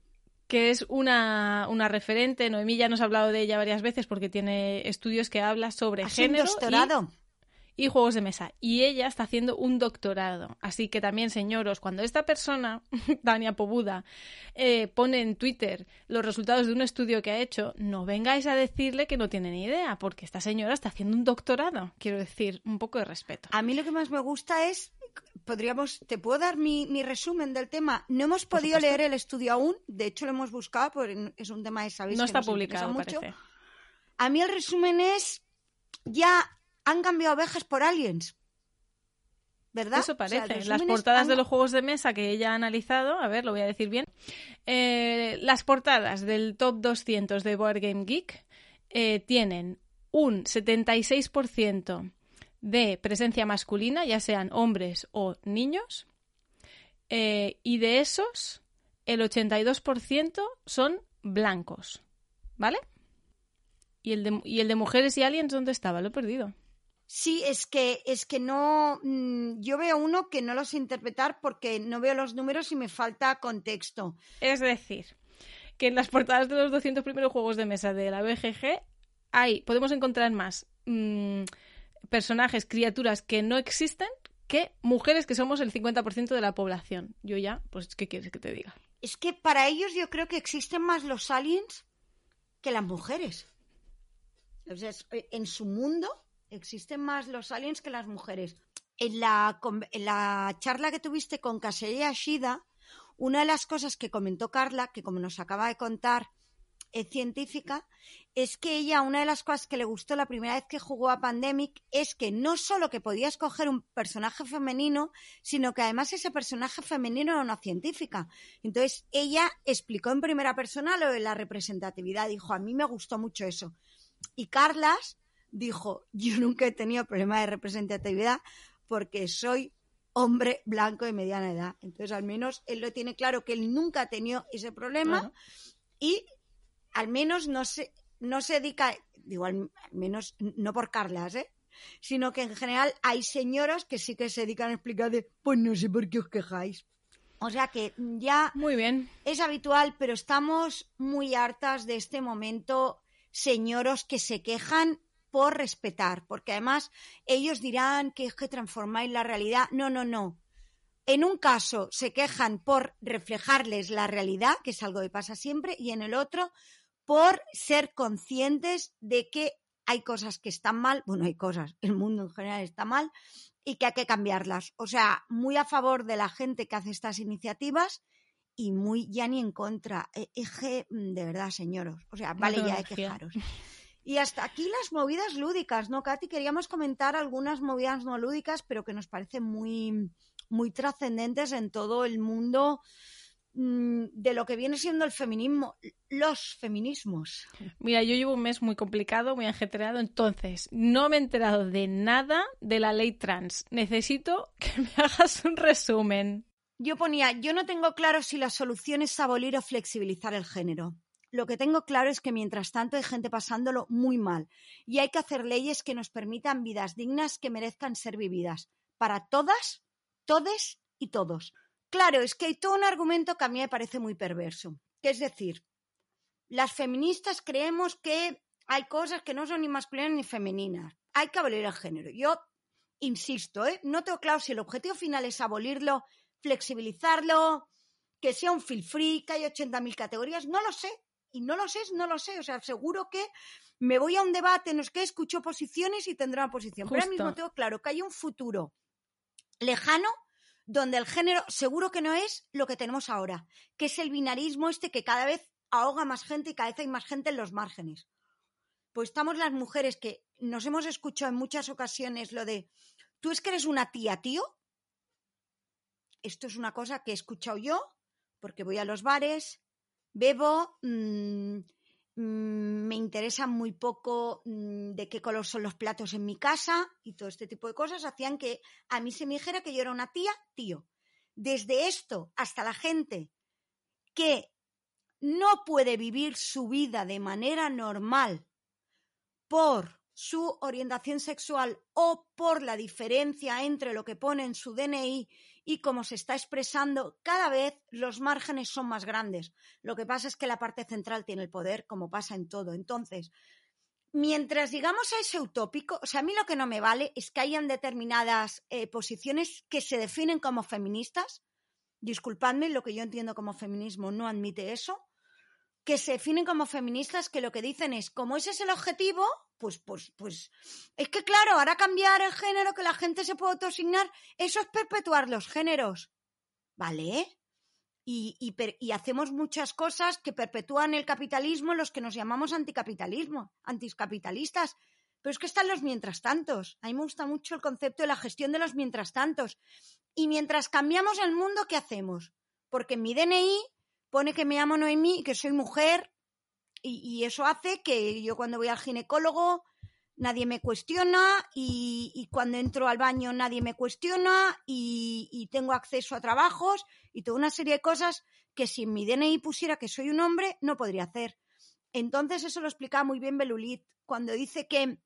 Que es una, una, referente. Noemí ya nos ha hablado de ella varias veces porque tiene estudios que habla sobre género. doctorado? y juegos de mesa. Y ella está haciendo un doctorado. Así que también, señoros, cuando esta persona, *laughs* Dania Pobuda, eh, pone en Twitter los resultados de un estudio que ha hecho, no vengáis a decirle que no tiene ni idea, porque esta señora está haciendo un doctorado. Quiero decir, un poco de respeto. A mí lo que más me gusta es podríamos, te puedo dar mi, mi, resumen del tema. No hemos podido leer el estudio aún, de hecho lo hemos buscado, porque es un tema de sabéis No que está publicado, mucho. Parece. A mí el resumen es ya han cambiado abejas por aliens. ¿Verdad? Eso parece. las portadas de los juegos de mesa que ella ha analizado, a ver, lo voy a decir bien. Eh, las portadas del top 200 de Board Game Geek eh, tienen un 76% de presencia masculina, ya sean hombres o niños, eh, y de esos, el 82% son blancos. ¿Vale? ¿Y el, de, ¿Y el de mujeres y aliens dónde estaba? Lo he perdido. Sí, es que, es que no. Mm, yo veo uno que no lo sé interpretar porque no veo los números y me falta contexto. Es decir, que en las portadas de los 200 primeros juegos de mesa de la BGG hay, podemos encontrar más mm, personajes, criaturas que no existen que mujeres que somos el 50% de la población. Yo ya, pues, ¿qué quieres que te diga? Es que para ellos yo creo que existen más los aliens que las mujeres. en su mundo existen más los aliens que las mujeres. En la, en la charla que tuviste con Kaseya Shida, una de las cosas que comentó Carla, que como nos acaba de contar, es científica, es que ella, una de las cosas que le gustó la primera vez que jugó a Pandemic es que no solo que podía escoger un personaje femenino, sino que además ese personaje femenino era una científica. Entonces ella explicó en primera persona lo de la representatividad, dijo, a mí me gustó mucho eso. Y Carlas dijo, yo nunca he tenido problema de representatividad porque soy hombre blanco de mediana edad. Entonces, al menos él lo tiene claro que él nunca ha tenido ese problema y al menos no se, no se dedica, digo, al, menos no por Carlas, ¿eh? sino que en general hay señoras que sí que se dedican a explicar de, pues no sé por qué os quejáis. O sea que ya muy bien. es habitual, pero estamos muy hartas de este momento, señoros que se quejan por respetar, porque además ellos dirán que es que transformáis la realidad. No, no, no. En un caso se quejan por reflejarles la realidad, que es algo que pasa siempre, y en el otro por ser conscientes de que hay cosas que están mal, bueno, hay cosas, el mundo en general está mal y que hay que cambiarlas. O sea, muy a favor de la gente que hace estas iniciativas y muy ya ni en contra. Eje, mm, de verdad, señoros. O sea, vale ya de quejaros. Y hasta aquí las movidas lúdicas, ¿no, Katy? Queríamos comentar algunas movidas no lúdicas, pero que nos parecen muy, muy trascendentes en todo el mundo de lo que viene siendo el feminismo, los feminismos. Mira, yo llevo un mes muy complicado, muy ajetreado, entonces no me he enterado de nada de la ley trans. Necesito que *laughs* me hagas un resumen. Yo ponía, yo no tengo claro si la solución es abolir o flexibilizar el género. Lo que tengo claro es que mientras tanto hay gente pasándolo muy mal y hay que hacer leyes que nos permitan vidas dignas que merezcan ser vividas para todas, todes y todos. Claro, es que hay todo un argumento que a mí me parece muy perverso, que es decir, las feministas creemos que hay cosas que no son ni masculinas ni femeninas. Hay que abolir el género. Yo insisto, ¿eh? no tengo claro si el objetivo final es abolirlo, flexibilizarlo, que sea un feel free, que hay 80.000 categorías, no lo sé. Y no lo sé, no lo sé. O sea, seguro que me voy a un debate en los que escucho posiciones y tendré una posición. Pero ahora mismo tengo claro que hay un futuro lejano donde el género seguro que no es lo que tenemos ahora, que es el binarismo este que cada vez ahoga más gente y cada vez hay más gente en los márgenes. Pues estamos las mujeres que nos hemos escuchado en muchas ocasiones lo de, ¿tú es que eres una tía, tío? Esto es una cosa que he escuchado yo, porque voy a los bares, bebo, mmm, me interesa muy poco mm, de qué color son los platos en mi casa y todo este tipo de cosas hacían que a mí se me dijera que yo era una tía, tío. Desde esto hasta la gente que no puede vivir su vida de manera normal por su orientación sexual o por la diferencia entre lo que pone en su DNI y cómo se está expresando, cada vez los márgenes son más grandes. Lo que pasa es que la parte central tiene el poder, como pasa en todo. Entonces, mientras llegamos a ese utópico, o sea, a mí lo que no me vale es que hayan determinadas eh, posiciones que se definen como feministas. Disculpadme, lo que yo entiendo como feminismo no admite eso que se definen como feministas que lo que dicen es, como ese es el objetivo, pues, pues, pues, es que claro, ahora cambiar el género, que la gente se pueda autosignar, eso es perpetuar los géneros. ¿Vale? Y, y, y, hacemos muchas cosas que perpetúan el capitalismo, los que nos llamamos anticapitalismo, anticapitalistas. Pero es que están los mientras tantos. A mí me gusta mucho el concepto de la gestión de los mientras tantos. Y mientras cambiamos el mundo, ¿qué hacemos? Porque en mi DNI pone que me llamo Noemí y que soy mujer y, eso hace que yo cuando voy al ginecólogo nadie me cuestiona y, cuando entro al baño nadie me cuestiona y, tengo acceso a trabajos y toda una serie de cosas que si en mi DNI pusiera que soy un hombre no podría hacer. Entonces eso lo explica muy bien Belulit cuando dice que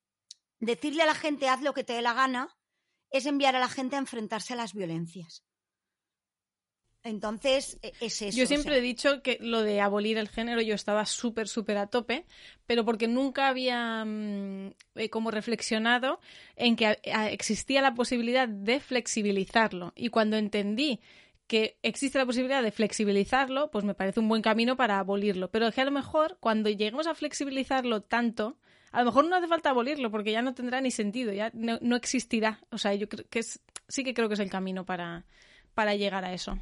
decirle a la gente haz lo que te dé la gana es enviar a la gente a enfrentarse a las violencias. Entonces, e, es eso. Yo siempre he dicho que lo de abolir el género yo estaba súper, súper a tope, pero porque nunca había mm, eh, como reflexionado en que existía la posibilidad de flexibilizarlo. Y cuando entendí que existe la posibilidad de flexibilizarlo, pues me parece un buen camino para abolirlo. Pero que a lo mejor cuando lleguemos a flexibilizarlo tanto, a lo mejor no hace falta abolirlo porque ya no tendrá ni sentido, ya no, existirá. O sea, yo creo que es, sí que creo que es el camino para, para llegar a eso.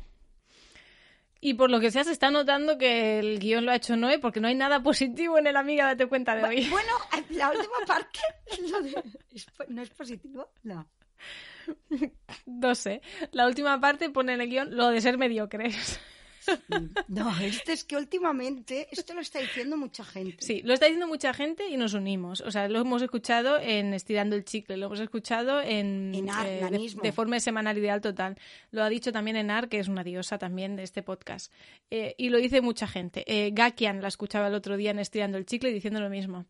Y por lo que sea, se está notando que el guion lo ha hecho Noé, porque no hay nada positivo en el Amiga Date Cuenta de hoy. Bueno, *laughs* la última parte ¿no es positivo? No. No sé. La última parte pone en el guion lo de ser mediocres. *laughs* No, esto es que últimamente, esto lo está diciendo mucha gente. Sí, lo está diciendo mucha gente y nos unimos. O sea, lo hemos escuchado en Estirando el Chicle, lo hemos escuchado en, en eh, de, forma semanal ideal total. Lo ha dicho también Enar, que es una diosa también de este podcast. Eh, y lo dice mucha gente. Eh, Gakian la escuchaba el otro día en Estirando el Chicle diciendo lo mismo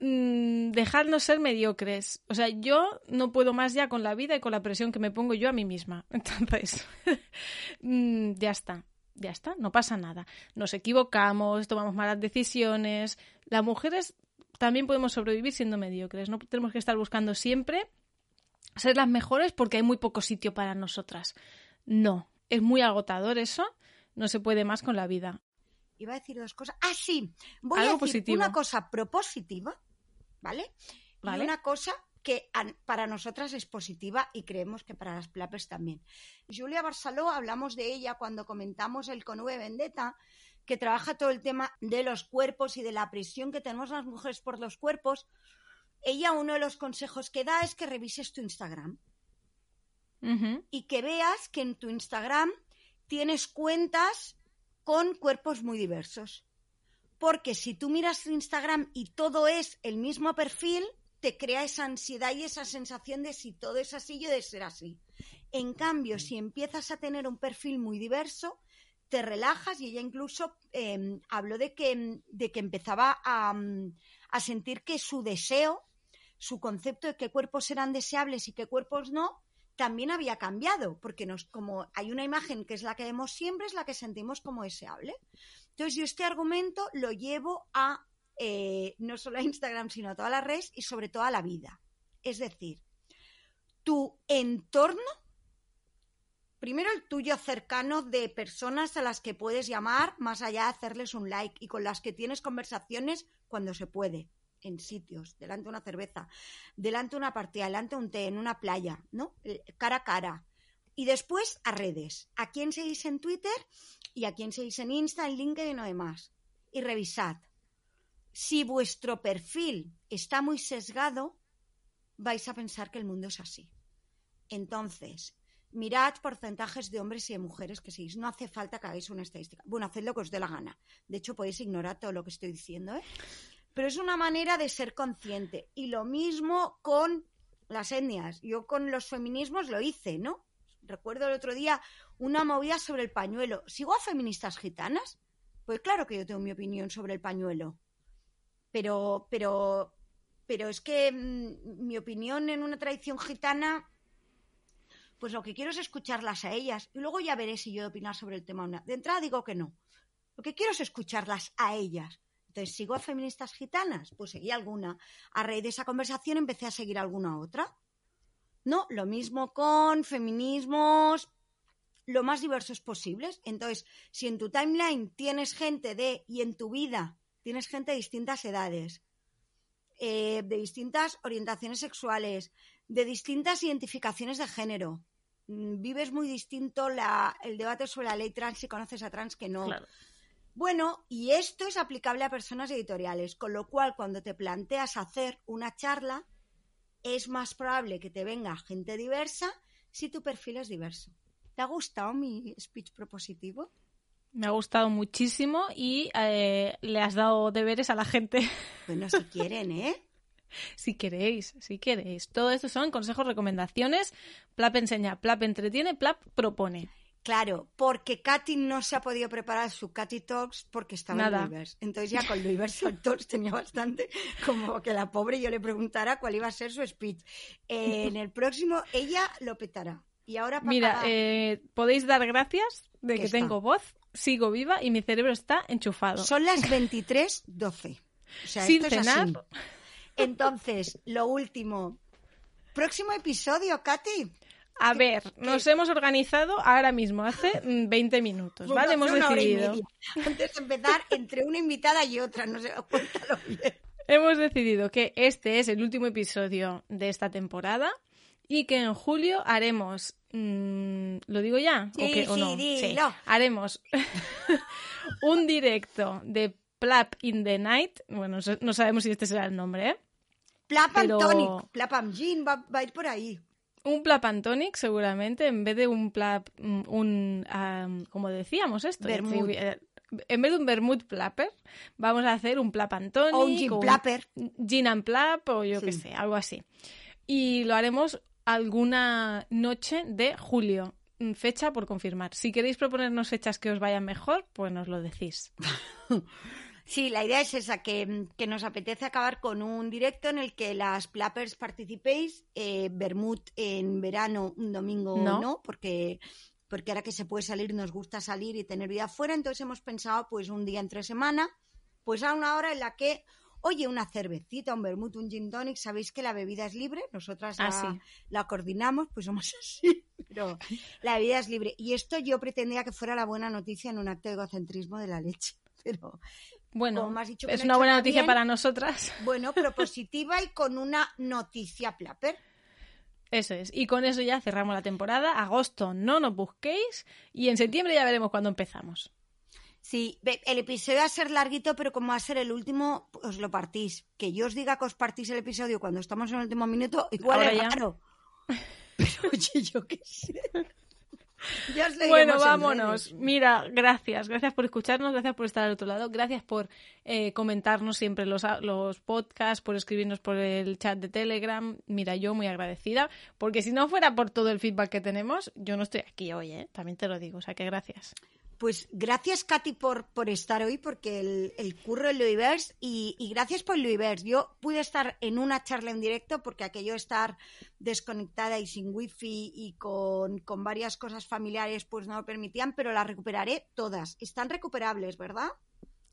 mm, dejarnos ser mediocres. O sea, yo no puedo más ya con la vida y con la presión que me pongo yo a mí misma. *laughs* Entonces, *laughs* mm, ya está ya está, no pasa nada. Nos equivocamos, tomamos malas decisiones. Las mujeres también podemos sobrevivir siendo mediocres. No tenemos que estar buscando siempre ser las mejores porque hay muy poco sitio para nosotras. No, es muy agotador eso. No se puede más con la vida. Iba a decir dos cosas. Ah, sí. Voy a decir una cosa propositiva, ¿vale? ¿vale? Y una cosa que para nosotras es positiva y creemos que para las plapes también. Julia Barceló, hablamos de ella cuando comentamos el Conue Vendetta, que trabaja todo el tema de los cuerpos y de la presión que tenemos las mujeres por los cuerpos. Ella uno de los consejos que da es que revises tu Instagram y que veas que en tu Instagram tienes cuentas con cuerpos muy diversos. Porque si tú miras tu Instagram y todo es el mismo perfil, te crea esa ansiedad y esa sensación de si todo es así, yo de ser así. En cambio, si empiezas a tener un perfil muy diverso, te relajas y ella incluso eh, habló de que, de que empezaba a, a sentir que su deseo, su concepto de qué cuerpos eran deseables y qué cuerpos no, también había cambiado, porque nos, como hay una imagen que es la que vemos siempre, es la que sentimos como deseable. Entonces, yo este argumento lo llevo a eh, no solo a Instagram, sino a todas las redes y sobre todo a la vida. Es decir, tu entorno, primero el tuyo cercano de personas a las que puedes llamar, más allá de hacerles un like y con las que tienes conversaciones cuando se puede en sitios, delante de una cerveza, delante de una partida, delante de un té, en una playa, ¿no? Eh, Cara a cara. Y después a redes. ¿A quién seguís en Twitter? Y a quién seguís en Insta, en LinkedIn o demás. Y revisad. Si vuestro perfil está muy sesgado, vais a pensar que el mundo es así. Entonces, mirad porcentajes de hombres y de mujeres que seguís. No hace falta que hagáis una estadística. Bueno, haced lo que os dé la gana. De hecho, podéis ignorar todo lo que estoy diciendo, ¿eh? pero es una manera de ser consciente. Y lo mismo con las etnias. Yo con los feminismos lo hice, ¿no? Recuerdo el otro día una movida sobre el pañuelo. ¿Sigo a feministas gitanas? Pues claro que yo tengo mi opinión sobre el pañuelo. Pero, pero, pero es que mmm, mi opinión en una tradición gitana, pues lo que quiero es escucharlas a ellas. Y luego ya veré si yo opinar sobre el tema. De entrada digo que no. Lo que quiero es escucharlas a ellas. Entonces, ¿sigo a feministas gitanas? Pues seguí alguna. A raíz de esa conversación empecé a seguir alguna otra. No, lo mismo con feminismos, lo más diversos posibles. Entonces, si en tu timeline tienes gente de, y en tu vida tienes gente de distintas edades, eh, de distintas orientaciones sexuales, de distintas identificaciones de género, mm, vives muy distinto la, el debate sobre la ley trans si conoces a trans que no. Claro. Bueno, y esto es aplicable a personas editoriales, con lo cual cuando te planteas hacer una charla, es más probable que te venga gente diversa si tu perfil es diverso. ¿Te ha gustado mi speech propositivo? Me ha gustado muchísimo y eh, le has dado deberes a la gente. *laughs* Bueno, si quieren, ¿eh? si queréis, si queréis. Todo esto son consejos, recomendaciones. Plap enseña, Plap entretiene, Plap propone. Claro, porque Katy no se ha podido preparar su Katy Talks porque estaba Nada. en Luivers. Entonces ya con Universal Talks tenía bastante como que la pobre yo le preguntara cuál iba a ser su speech. Eh, en el próximo ella lo petará. Y ahora para Mira, acabar- eh, podéis dar gracias de Que que tengo voz, sigo viva y mi cerebro está enchufado. son las 23.12. O sea, Sin esto es así. cenar. Entonces, lo último. Próximo episodio, Katy. A ver, nos hemos organizado ahora mismo, hace mm, 20 minutos, Vamos ¿vale? Hemos decidido. Antes de empezar, entre una invitada y otra, no sé, cuéntalo bien. Hemos decidido que este es el último episodio de esta temporada y que en julio haremos. mm, ¿Lo digo ya? ¿O Sí, sí, dilo. Haremos *laughs* un directo de Plap in the Night. Bueno, no sabemos si este será el nombre, ¿eh? Plapam Pero- Tonic, Plapam Gin, va, va a ir por ahí. Un Plap and Tonic, seguramente, en vez de un Plap. mm, Un. como decíamos esto. Eh, En vez de un Vermouth Plapper, vamos a hacer un Plap Tonic. O un Gin Plapper. Gin and Plap, o yo qué Sí. sé, algo así. Y lo haremos alguna noche de julio. Mm, Fecha por confirmar. Si queréis proponernos fechas que os vayan mejor, pues nos lo decís. *laughs* Sí, la idea es esa, que, que nos apetece acabar con un directo en el que las Plappers participéis. Eh, Bermud en verano, un domingo No. no, porque, porque ahora que se puede salir nos gusta salir y tener vida fuera. Entonces hemos pensado pues un día entre semana, pues a una hora en la que, oye, una cervecita, un vermut, un gin tonic, sabéis que la bebida es libre, nosotras la, Ah, sí. la coordinamos, pues somos *laughs* así, pero la bebida es libre. Y esto yo pretendía que fuera la buena noticia en un acto de egocentrismo de la leche, *laughs* pero Bueno, Como has dicho es una buena noticia bien. para nosotras. bueno, *laughs* propositiva y con una noticia plapper. Eso es. Y con eso ya cerramos la temporada. Agosto no nos busquéis. Y en septiembre ya veremos cuándo empezamos. Sí, el episodio va a ser larguito, pero como va a ser el último, os lo partís. Que yo os diga que os partís el episodio cuando estamos en el último minuto, igual Ahora es ya. raro. *laughs* Pero oye, yo qué sé. *laughs* Ya os Bueno, en vámonos. Mira, gracias. Gracias por escucharnos, gracias por estar al otro lado, gracias por eh, comentarnos siempre los, los podcasts, por escribirnos por el chat de Telegram. Mira, yo muy agradecida, porque si no fuera por todo el feedback que tenemos, yo no estoy aquí hoy, ¿eh? También te lo digo, o sea que gracias. Pues gracias, Katy, por, por estar hoy, porque el, el curro en Luiverse y, y gracias por Luiverse. Yo pude estar en una charla en directo porque aquello estar desconectada y sin wifi y con, con varias cosas familiares pues no lo permitían, pero las recuperaré todas. Están recuperables, ¿verdad?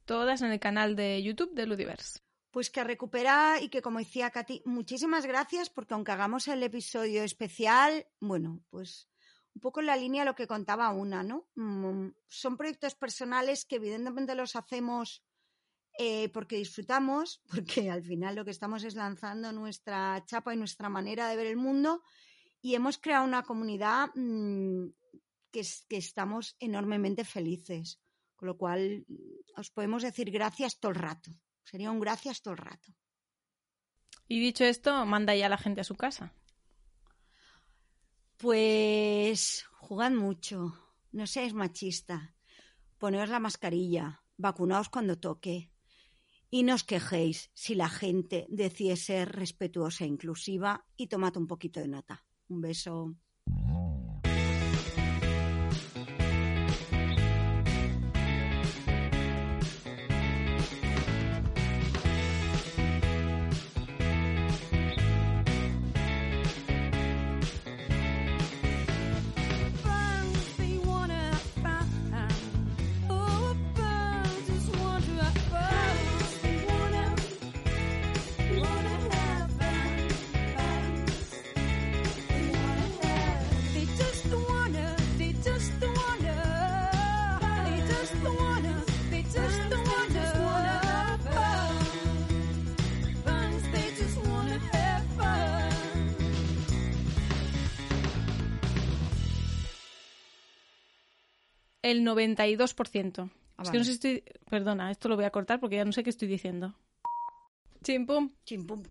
Todas en el canal de YouTube de Ludiverse. Pues que recupera y que, como decía Katy, muchísimas gracias porque aunque hagamos el episodio especial, bueno, pues un poco en la línea de lo que contaba una, ¿no? Son proyectos personales que evidentemente los hacemos eh, porque disfrutamos, *laughs* porque al final lo que estamos es lanzando nuestra chapa y nuestra manera de ver el mundo y hemos creado una comunidad mm, que, que estamos enormemente felices. Con lo cual, mm, os podemos decir gracias todo el rato. Sería un gracias todo el rato. Y dicho esto, manda ya a la gente a su casa. Pues jugad mucho, no seáis machista, poneos la mascarilla, vacunaos cuando toque y no os quejéis si la gente decide ser respetuosa e inclusiva y tomad un poquito de nota. Un beso. El 92%. Ah, es que no sé si estoy... Perdona, esto lo voy a cortar porque ya no sé qué estoy diciendo. Chimpum. Chimpum.